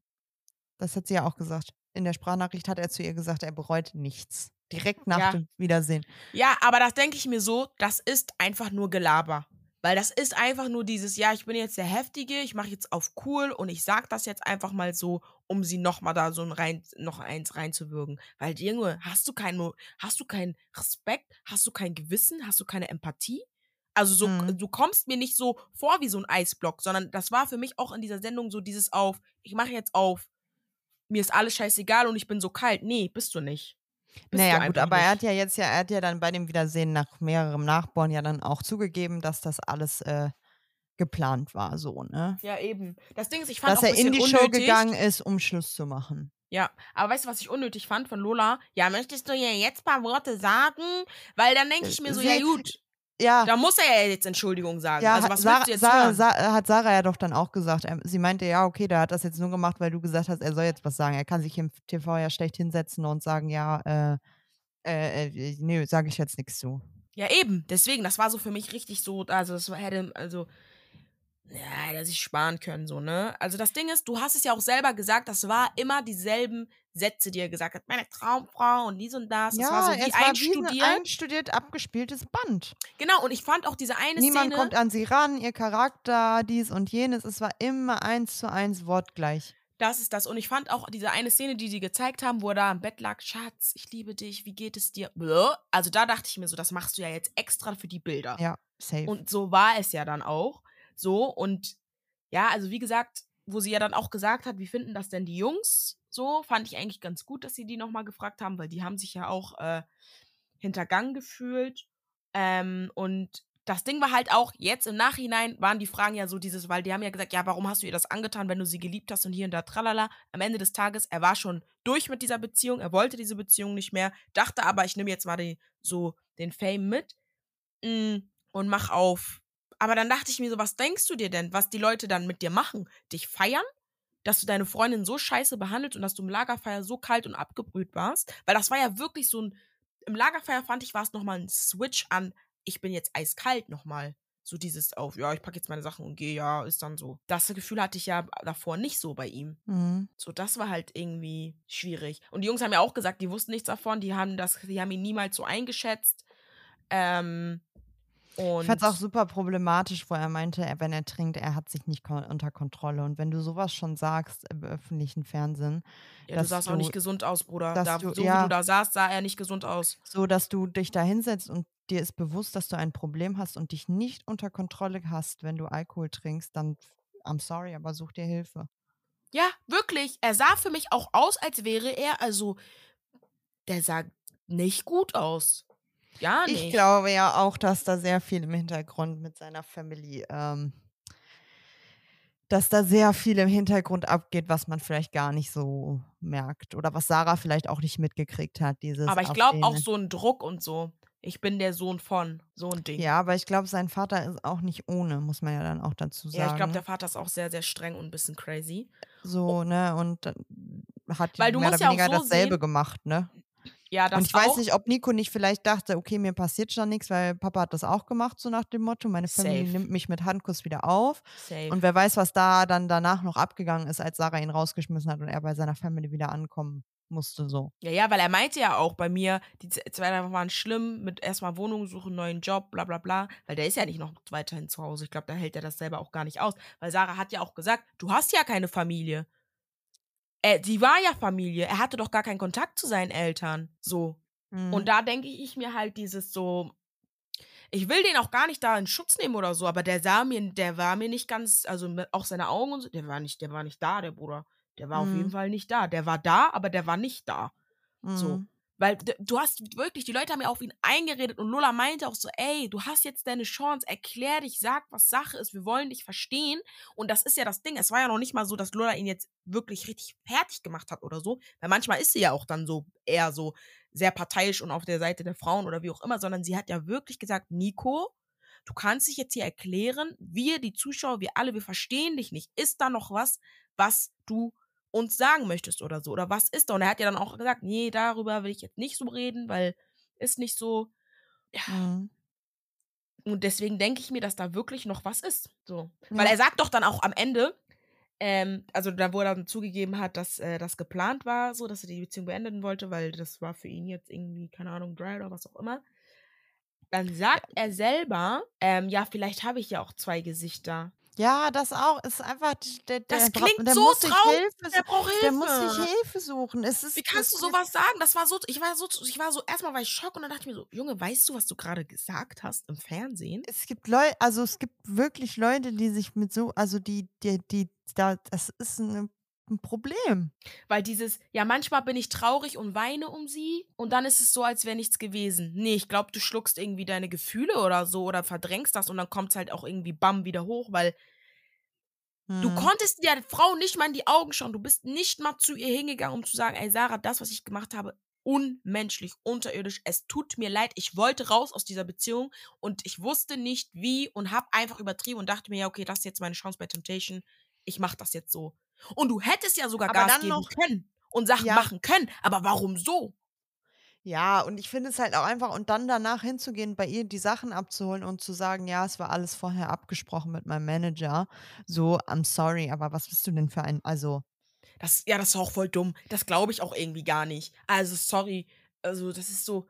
Das hat sie ja auch gesagt. In der Sprachnachricht hat er zu ihr gesagt, er bereut nichts. Direkt nach Ja. dem Wiedersehen. Ja, aber das denke ich mir so, das ist einfach nur Gelaber. Weil das ist einfach nur dieses, ja, ich bin jetzt der Heftige, ich mache jetzt auf cool und ich sag das jetzt einfach mal so, um sie nochmal da so ein rein, noch eins reinzuwirken. Weil, Junge, hast du keinen, hast du keinen Respekt, hast du kein Gewissen, hast du keine Empathie? Also so, Mhm. du kommst mir nicht so vor wie so ein Eisblock, sondern das war für mich auch in dieser Sendung so dieses auf, ich mache jetzt auf, mir ist alles scheißegal und ich bin so kalt. Nee, bist du nicht. Bist naja, gut, aber er hat ja jetzt ja, er hat ja dann bei dem Wiedersehen nach mehrerem Nachbohren ja dann auch zugegeben, dass das alles äh, geplant war, so, ne? Ja, eben. Das Ding ist, ich fand Dass auch ein er in die Show unnötig. gegangen ist, um Schluss zu machen. Ja, aber weißt du, was ich unnötig fand von Lola? Ja, möchtest du ja jetzt ein paar Worte sagen? Weil dann denke ich mir so, Sie- ja gut, Ja, da muss er ja jetzt Entschuldigung sagen. ja also was Sarah, du jetzt Sarah, hören? Sa- hat Sarah ja doch dann auch gesagt. Sie meinte, ja, okay, der hat das jetzt nur gemacht, weil du gesagt hast, er soll jetzt was sagen. Er kann sich im TV ja schlecht hinsetzen und sagen, ja, äh, äh, äh nee, sage ich jetzt nichts zu. Ja, eben. Deswegen, das war so für mich richtig so, also das hätte, also, ja, hätte sich sparen können, so, ne? Also das Ding ist, du hast es ja auch selber gesagt, das war immer dieselben Sätze, die er gesagt hat. Meine Traumfrau und dies und das. Das ja, war so wie es war wie ein einstudiert. einstudiert abgespieltes Band. genau, und ich fand auch diese eine Niemand Szene. kommt an sie ran, ihr Charakter, dies und jenes. Es war immer eins zu eins wortgleich. Das ist das. Und ich fand auch diese eine Szene, die sie gezeigt haben, wo er da im Bett lag, Schatz, ich liebe dich, wie geht es dir? Also da dachte ich mir so, das machst du ja jetzt extra für die Bilder. Ja, safe. Und so war es ja dann auch. So, und ja, also wie gesagt, wo sie ja dann auch gesagt hat, wie finden das denn die Jungs? So, fand ich eigentlich ganz gut, dass sie die nochmal gefragt haben, weil die haben sich ja auch äh, hintergangen gefühlt. Ähm, und das Ding war halt auch, jetzt im Nachhinein waren die Fragen ja so dieses, weil die haben ja gesagt, ja, warum hast du ihr das angetan, wenn du sie geliebt hast und hier und da, tralala. Am Ende des Tages, er war schon durch mit dieser Beziehung, er wollte diese Beziehung nicht mehr, dachte aber, ich nehme jetzt mal die, so den Fame mit mm, und mach auf. Aber dann dachte ich mir so, was denkst du dir denn, was die Leute dann mit dir machen? Dich feiern? Dass du deine Freundin so scheiße behandelt und dass du im Lagerfeuer so kalt und abgebrüht warst? Weil das war ja wirklich so ein, im Lagerfeuer fand ich, war es nochmal ein Switch an, ich bin jetzt eiskalt nochmal. So dieses auf, ja, ich packe jetzt meine Sachen und gehe, ja, ist dann so. Das Gefühl hatte ich ja davor nicht so bei ihm. Mhm. So, das war halt irgendwie schwierig. Und die Jungs haben ja auch gesagt, die wussten nichts davon, die haben das, die haben ihn niemals so eingeschätzt. Ähm, und Ich fand es auch super problematisch, wo er meinte, er- wenn er trinkt, er hat sich nicht unter Kontrolle. Und wenn du sowas schon sagst im öffentlichen Fernsehen, ja, du sahst auch du- nicht gesund aus, Bruder. Da, du- so wie ja. du da saßt, sah er nicht gesund aus. so dass du dich da hinsetzt und dir ist bewusst, dass du ein Problem hast und dich nicht unter Kontrolle hast, wenn du Alkohol trinkst, dann I'm sorry, aber such dir Hilfe. Ja, wirklich. Er sah für mich auch aus, als wäre er, also, der sah nicht gut aus. Gar nicht. Ich glaube ja auch, dass da sehr viel im Hintergrund mit seiner Family, ähm, dass da sehr viel im Hintergrund abgeht, was man vielleicht gar nicht so merkt oder was Sarah vielleicht auch nicht mitgekriegt hat. Dieses Aber ich glaube auch so ein Druck und so. Ich bin der Sohn von, so ein Ding. Ja, aber ich glaube, sein Vater ist auch nicht ohne, muss man ja dann auch dazu sagen. Ja, ich glaube, der Vater ist auch sehr, sehr streng und ein bisschen crazy. so, ne, und hat Weil du mehr musst oder ja weniger so dasselbe sehen- gemacht, ne? Ja, das Und ich auch. weiß nicht, ob Nico nicht vielleicht dachte, okay, mir passiert schon nichts, weil Papa hat das auch gemacht, so nach dem Motto, meine Familie Safe. nimmt mich mit Handkuss wieder auf. Safe. Und wer weiß, was da dann danach noch abgegangen ist, als Sarah ihn rausgeschmissen hat und er bei seiner Family wieder ankommen musste, so. Ja, ja, weil er meinte ja auch bei mir, die zwei Jahre waren schlimm, mit erstmal Wohnung suchen, neuen Job, bla bla bla. Weil der ist ja nicht noch weiterhin zu Hause. Ich glaube, da hält er das selber auch gar nicht aus. Weil Sarah hat ja auch gesagt, du hast ja keine Familie. Er, sie war ja Familie. Er hatte doch gar keinen Kontakt zu seinen Eltern. So. Mhm. Und da denke ich mir halt dieses so. Ich will den auch gar nicht da in Schutz nehmen oder so, aber der sah mir, der war mir nicht ganz, also auch seine Augen und so, der war nicht, der war nicht da, der Bruder. Der war auf jeden Mhm. Fall nicht da. Der war da, aber der war nicht da. So. Weil du hast wirklich, die Leute haben ja auf ihn eingeredet und Lola meinte auch so, ey, du hast jetzt deine Chance, erklär dich, sag, was Sache ist, wir wollen dich verstehen. Und das ist ja das Ding. Es war ja noch nicht mal so, dass Lola ihn jetzt wirklich richtig fertig gemacht hat oder so. Weil manchmal ist sie ja auch dann so eher so sehr parteiisch und auf der Seite der Frauen oder wie auch immer, sondern sie hat ja wirklich gesagt, Nico, du kannst dich jetzt hier erklären, wir, die Zuschauer, wir alle, wir verstehen dich nicht. Ist da noch was, was du uns sagen möchtest oder so? Oder was ist da? Und er hat ja dann auch gesagt, nee, darüber will ich jetzt nicht so reden, weil ist nicht so. Mhm. Und deswegen denke ich mir, dass da wirklich noch was ist. So. Weil Ja. er sagt doch dann auch am Ende, ähm, also da, wo er dann zugegeben hat, dass äh, das geplant war, so, dass er die Beziehung beenden wollte, weil das war für ihn jetzt irgendwie, keine Ahnung, dry oder was auch immer. Dann sagt er selber, ähm, ja, vielleicht habe ich ja auch zwei Gesichter. Ja, das auch. Ist einfach, der, der, Das klingt der so muss sich traurig. Hilfe, Der braucht Hilfe. der muss sich Hilfe suchen. Es ist, Wie kannst du sowas sagen? Das war so, ich war so, ich war so, erstmal war ich schock und dann dachte ich mir so, Junge, weißt du, was du gerade gesagt hast im Fernsehen? Es gibt Leute, also es gibt wirklich Leute, die sich mit so, also die, die, die, da, das ist ein, ein Problem. Weil dieses, ja, manchmal bin ich traurig und weine um sie und dann ist es so, als wäre nichts gewesen. Nee, ich glaube, du schluckst irgendwie deine Gefühle oder so oder verdrängst das und dann kommt es halt auch irgendwie bam wieder hoch, weil du Hm. konntest der Frau nicht mal in die Augen schauen. Du bist nicht mal zu ihr hingegangen, um zu sagen, ey Sarah, das, was ich gemacht habe, unmenschlich, unterirdisch. Es tut mir leid. Ich wollte raus aus dieser Beziehung und ich wusste nicht wie und habe einfach übertrieben und dachte mir, ja, okay, das ist jetzt meine Chance bei Temptation. Ich mache das jetzt so. Und du hättest ja sogar Aber Gas geben noch- können und Sachen Ja. machen können. Aber warum so? Ja, und ich finde es halt auch einfach, und dann danach hinzugehen, bei ihr die Sachen abzuholen und zu sagen, ja, es war alles vorher abgesprochen mit meinem Manager. So, I'm sorry, aber was bist du denn für ein, also, Das, ja, das ist auch voll dumm. Das glaube ich auch irgendwie gar nicht. Also, sorry. Also, das ist so.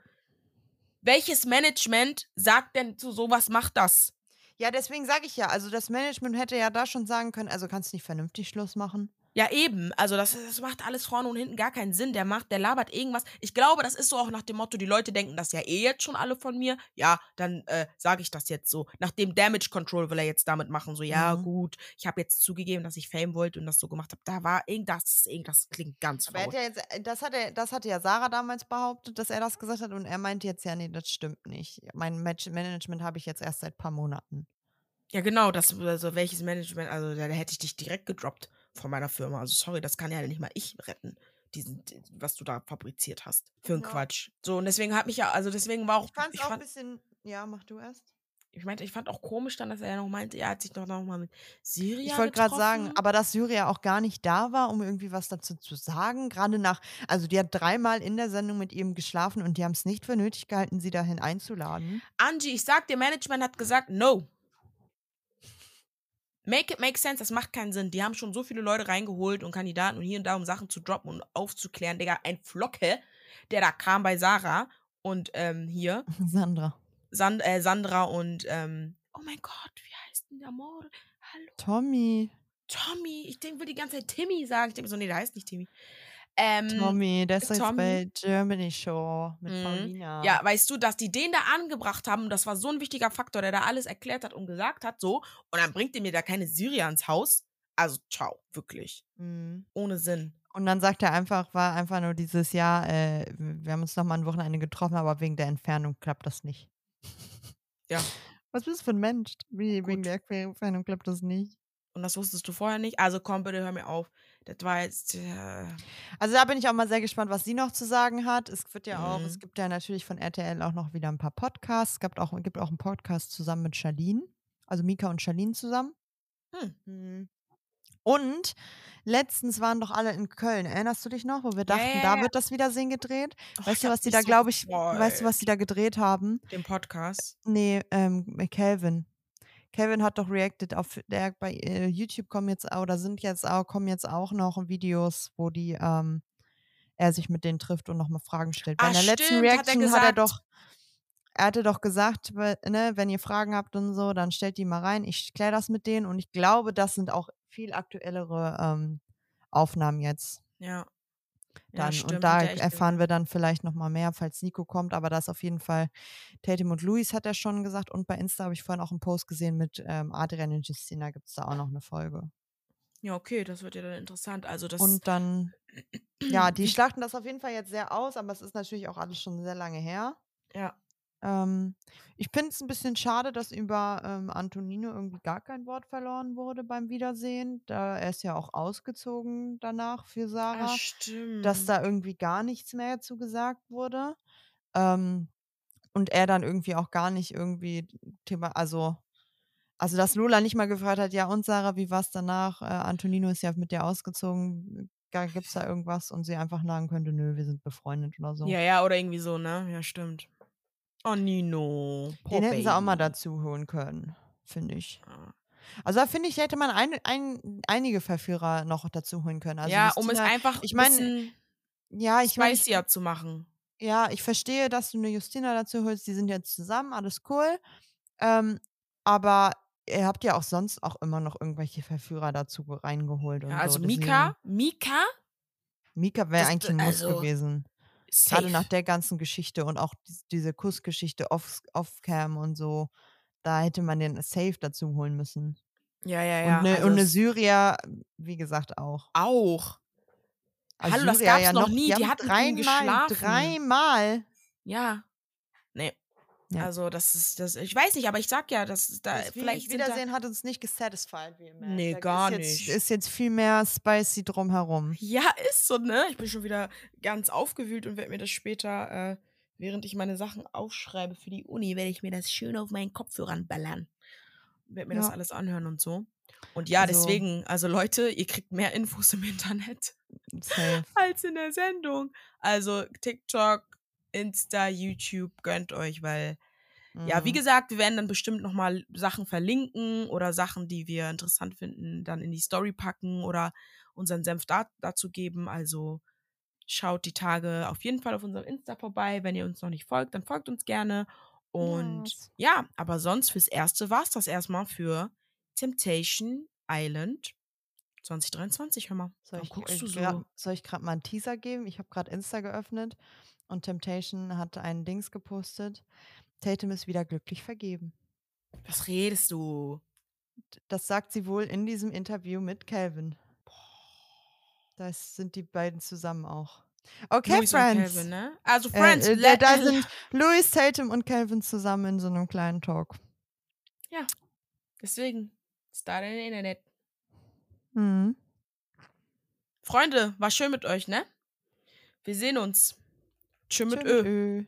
Welches Management sagt denn zu sowas, macht das? Ja, deswegen sage ich ja, also das Management hätte ja da schon sagen können, also kannst du nicht vernünftig Schluss machen? Ja, eben. Also, das, das macht alles vorne und hinten gar keinen Sinn. Der macht, der labert irgendwas. Ich glaube, das ist so auch nach dem Motto, die Leute denken das ja eh jetzt schon alle von mir. Ja, dann äh, sage ich das jetzt so. Nach dem Damage Control will er jetzt damit machen. So, ja, Mhm. gut, ich habe jetzt zugegeben, dass ich Fame wollte und das so gemacht habe. Da war irgendwas, irgendwas klingt ganz Aber er faul. ja jetzt, äh, das, hat er, das hatte ja Sarah damals behauptet, dass er das gesagt hat und er meinte jetzt, ja, nee, das stimmt nicht. Mein Match Management habe ich jetzt erst seit ein paar Monaten. Ja, genau, das, also welches Management, also da, da hätte ich dich direkt gedroppt von meiner Firma. Also sorry, das kann ja nicht mal ich retten, diesen, die- was du da fabriziert hast. Für einen Ja. Quatsch. So, und deswegen hat mich ja, also deswegen war auch, Ich fand ich auch ein fand, bisschen, ja, mach du erst. ich meinte, ich fand auch komisch dann, dass er ja noch meinte, er hat sich doch noch mal mit Syria Ich wollte gerade sagen, aber dass Syria auch gar nicht da war, um irgendwie was dazu zu sagen. Gerade nach, also die hat dreimal in der Sendung mit ihm geschlafen und die haben es nicht für nötig gehalten, sie dahin einzuladen. Angie, ich sag dir, Management hat gesagt, no. Make it make sense, das macht keinen Sinn. Die haben schon so viele Leute reingeholt und Kandidaten und hier und da, um Sachen zu droppen und aufzuklären. Digga, ein Flocke, der da kam bei Sarah und ähm, hier, [laughs] Sandra. Sand, äh, Sandra und, ähm, oh mein Gott, wie heißt denn der Mord? Hallo, Tommy. Tommy. Ich denk, will die ganze Zeit Timmy sagen. Ich denke so, nee, der heißt nicht Timmy. Ähm, Tommy, ist jetzt Tommy. bei Germany Show mit Mhm. Paulina. Ja, weißt du, dass die den da angebracht haben, das war so ein wichtiger Faktor, der da alles erklärt hat und gesagt hat, so, und dann bringt ihr mir da keine Syrier ins Haus. Also, ciao, wirklich. Mhm. Ohne Sinn. Und dann sagt er einfach, war einfach nur dieses Jahr, äh, wir haben uns noch mal ein Wochenende getroffen, aber wegen der Entfernung klappt das nicht. Ja. Was bist du für ein Mensch? Wie, wegen der Entfernung klappt das nicht. Und das wusstest du vorher nicht. Also komm, bitte hör mir auf. Das war jetzt. Äh, Also da bin ich auch mal sehr gespannt, was sie noch zu sagen hat. Es wird ja auch, Mhm. es gibt ja natürlich von RTL auch noch wieder ein paar Podcasts. Es gibt auch, gibt auch einen Podcast zusammen mit Charlene. Also Mika und Charlene zusammen. hm. Mhm. Und letztens waren doch alle in Köln. Erinnerst du dich noch, wo wir dachten, ja, da wird das Wiedersehen gedreht? Och, weißt du, was die da, so glaube ich, weißt du, was die da gedreht haben? Den Podcast. Nee, ähm, Calvin. Calvin hat doch reacted auf der bei äh, YouTube kommen jetzt auch, oder sind jetzt auch, kommen jetzt auch noch Videos, wo die, ähm, er sich mit denen trifft und nochmal Fragen stellt. Bei Ah, der letzten stimmt, hat er Reaction hat er doch, er hatte doch gesagt, ne, wenn ihr Fragen habt und so, dann stellt die mal rein. Ich kläre das mit denen und ich glaube, das sind auch viel aktuellere ähm, Aufnahmen jetzt Ja. Dann. ja, stimmt, und da er erfahren wir dann vielleicht noch mal mehr, falls Nico kommt. Aber das auf jeden Fall Tatum und Luis hat er schon gesagt. Und bei Insta habe ich vorhin auch einen Post gesehen mit ähm, Adrian und Justina gibt es da auch noch eine Folge. Ja, okay, das wird ja dann interessant. Also das Und dann, ja, [clears throat] die schlachten das auf jeden Fall jetzt sehr aus, aber es ist natürlich auch alles schon sehr lange her. ja. Ähm, ich finde es ein bisschen schade, dass über ähm, Antonino irgendwie gar kein Wort verloren wurde beim Wiedersehen. Da er ist ja auch ausgezogen danach für Ah, Sarah. stimmt. dass da irgendwie gar nichts mehr dazu gesagt wurde. Ähm, und er dann irgendwie auch gar nicht irgendwie Thema, also, also dass Lola nicht mal gefragt hat, ja und Sarah, wie war es danach? Äh, Antonino ist ja mit dir ausgezogen, gibt es da irgendwas? Und sie einfach sagen könnte, nö, wir sind befreundet oder so. Ja, ja, oder irgendwie so, ne? Ja, stimmt. Oh, Nino. Poor Den hätten sie auch mal dazu holen können, finde ich. Ja. Also da finde ich, hätte man ein, ein, einige Verführer noch dazu holen können. Also ja, um es Justina- einfach ich ein meine, bisschen ja, ich meine, ich, spicier zu machen. Ja, ich verstehe, dass du eine Justina dazu holst. Die sind jetzt zusammen, alles cool. Ähm, aber ihr habt ja auch sonst auch immer noch irgendwelche Verführer dazu ge- reingeholt. Und Ja, also so. Mika, Mika, Mika wäre das- eigentlich ein Muss also, gewesen. Safe. Gerade nach der ganzen Geschichte und auch dies- diese Kussgeschichte off- off-cam und so. Da hätte man den safe dazu holen müssen. ja, ja, ja. und eine, also es- Syria, wie gesagt, auch. auch. Also Hallo, das Syria gab's noch nie. Die haben hat dreimal, geschlafen. dreimal. Ja. Nee. Ja. Also, das ist, das, ich weiß nicht, aber ich sag ja, dass da Das vielleicht sind da, Wiedersehen hat uns nicht gesatisfied, wie merkt. Nee, gar ist jetzt, nicht. Ist jetzt viel mehr spicy drumherum. Ja, ist so, ne? Ich bin schon wieder ganz aufgewühlt und werde mir das später, äh, während ich meine Sachen aufschreibe für die Uni, werde ich mir das schön auf meinen Kopfhörern ballern. Werde mir das Ja. alles anhören und so. Und ja, Also- deswegen, also Leute, ihr kriegt mehr Infos im Internet Safe. [laughs] als in der Sendung. Also TikTok, Insta, YouTube, gönnt euch, weil Ja, wie Mhm. gesagt, wir werden dann bestimmt nochmal Sachen verlinken oder Sachen, die wir interessant finden, dann in die Story packen oder unseren Senf da, dazu geben. Also schaut die Tage auf jeden Fall auf unserem Insta vorbei. Wenn ihr uns noch nicht folgt, dann folgt uns gerne. Und Yes. ja, aber sonst fürs Erste war es das erstmal für Temptation Island 2023. Hör mal, Soll ich, guckst äh, du so? grad, soll ich gerade mal einen Teaser geben? Ich habe gerade Insta geöffnet und Temptation hat einen Dings gepostet. Tatum ist wieder glücklich vergeben. Was redest du? Das sagt sie wohl in diesem Interview mit Calvin. Da sind die beiden zusammen auch. Okay, Louis Friends. Calvin, ne? Also Äh, Friends, äh, let- da sind Louis, Tatum und Calvin zusammen in so einem kleinen Talk. Deswegen, start in Internet. Mhm. Freunde, war schön mit euch, ne? Wir sehen uns. Tschö mit Tschö Ö. Ö.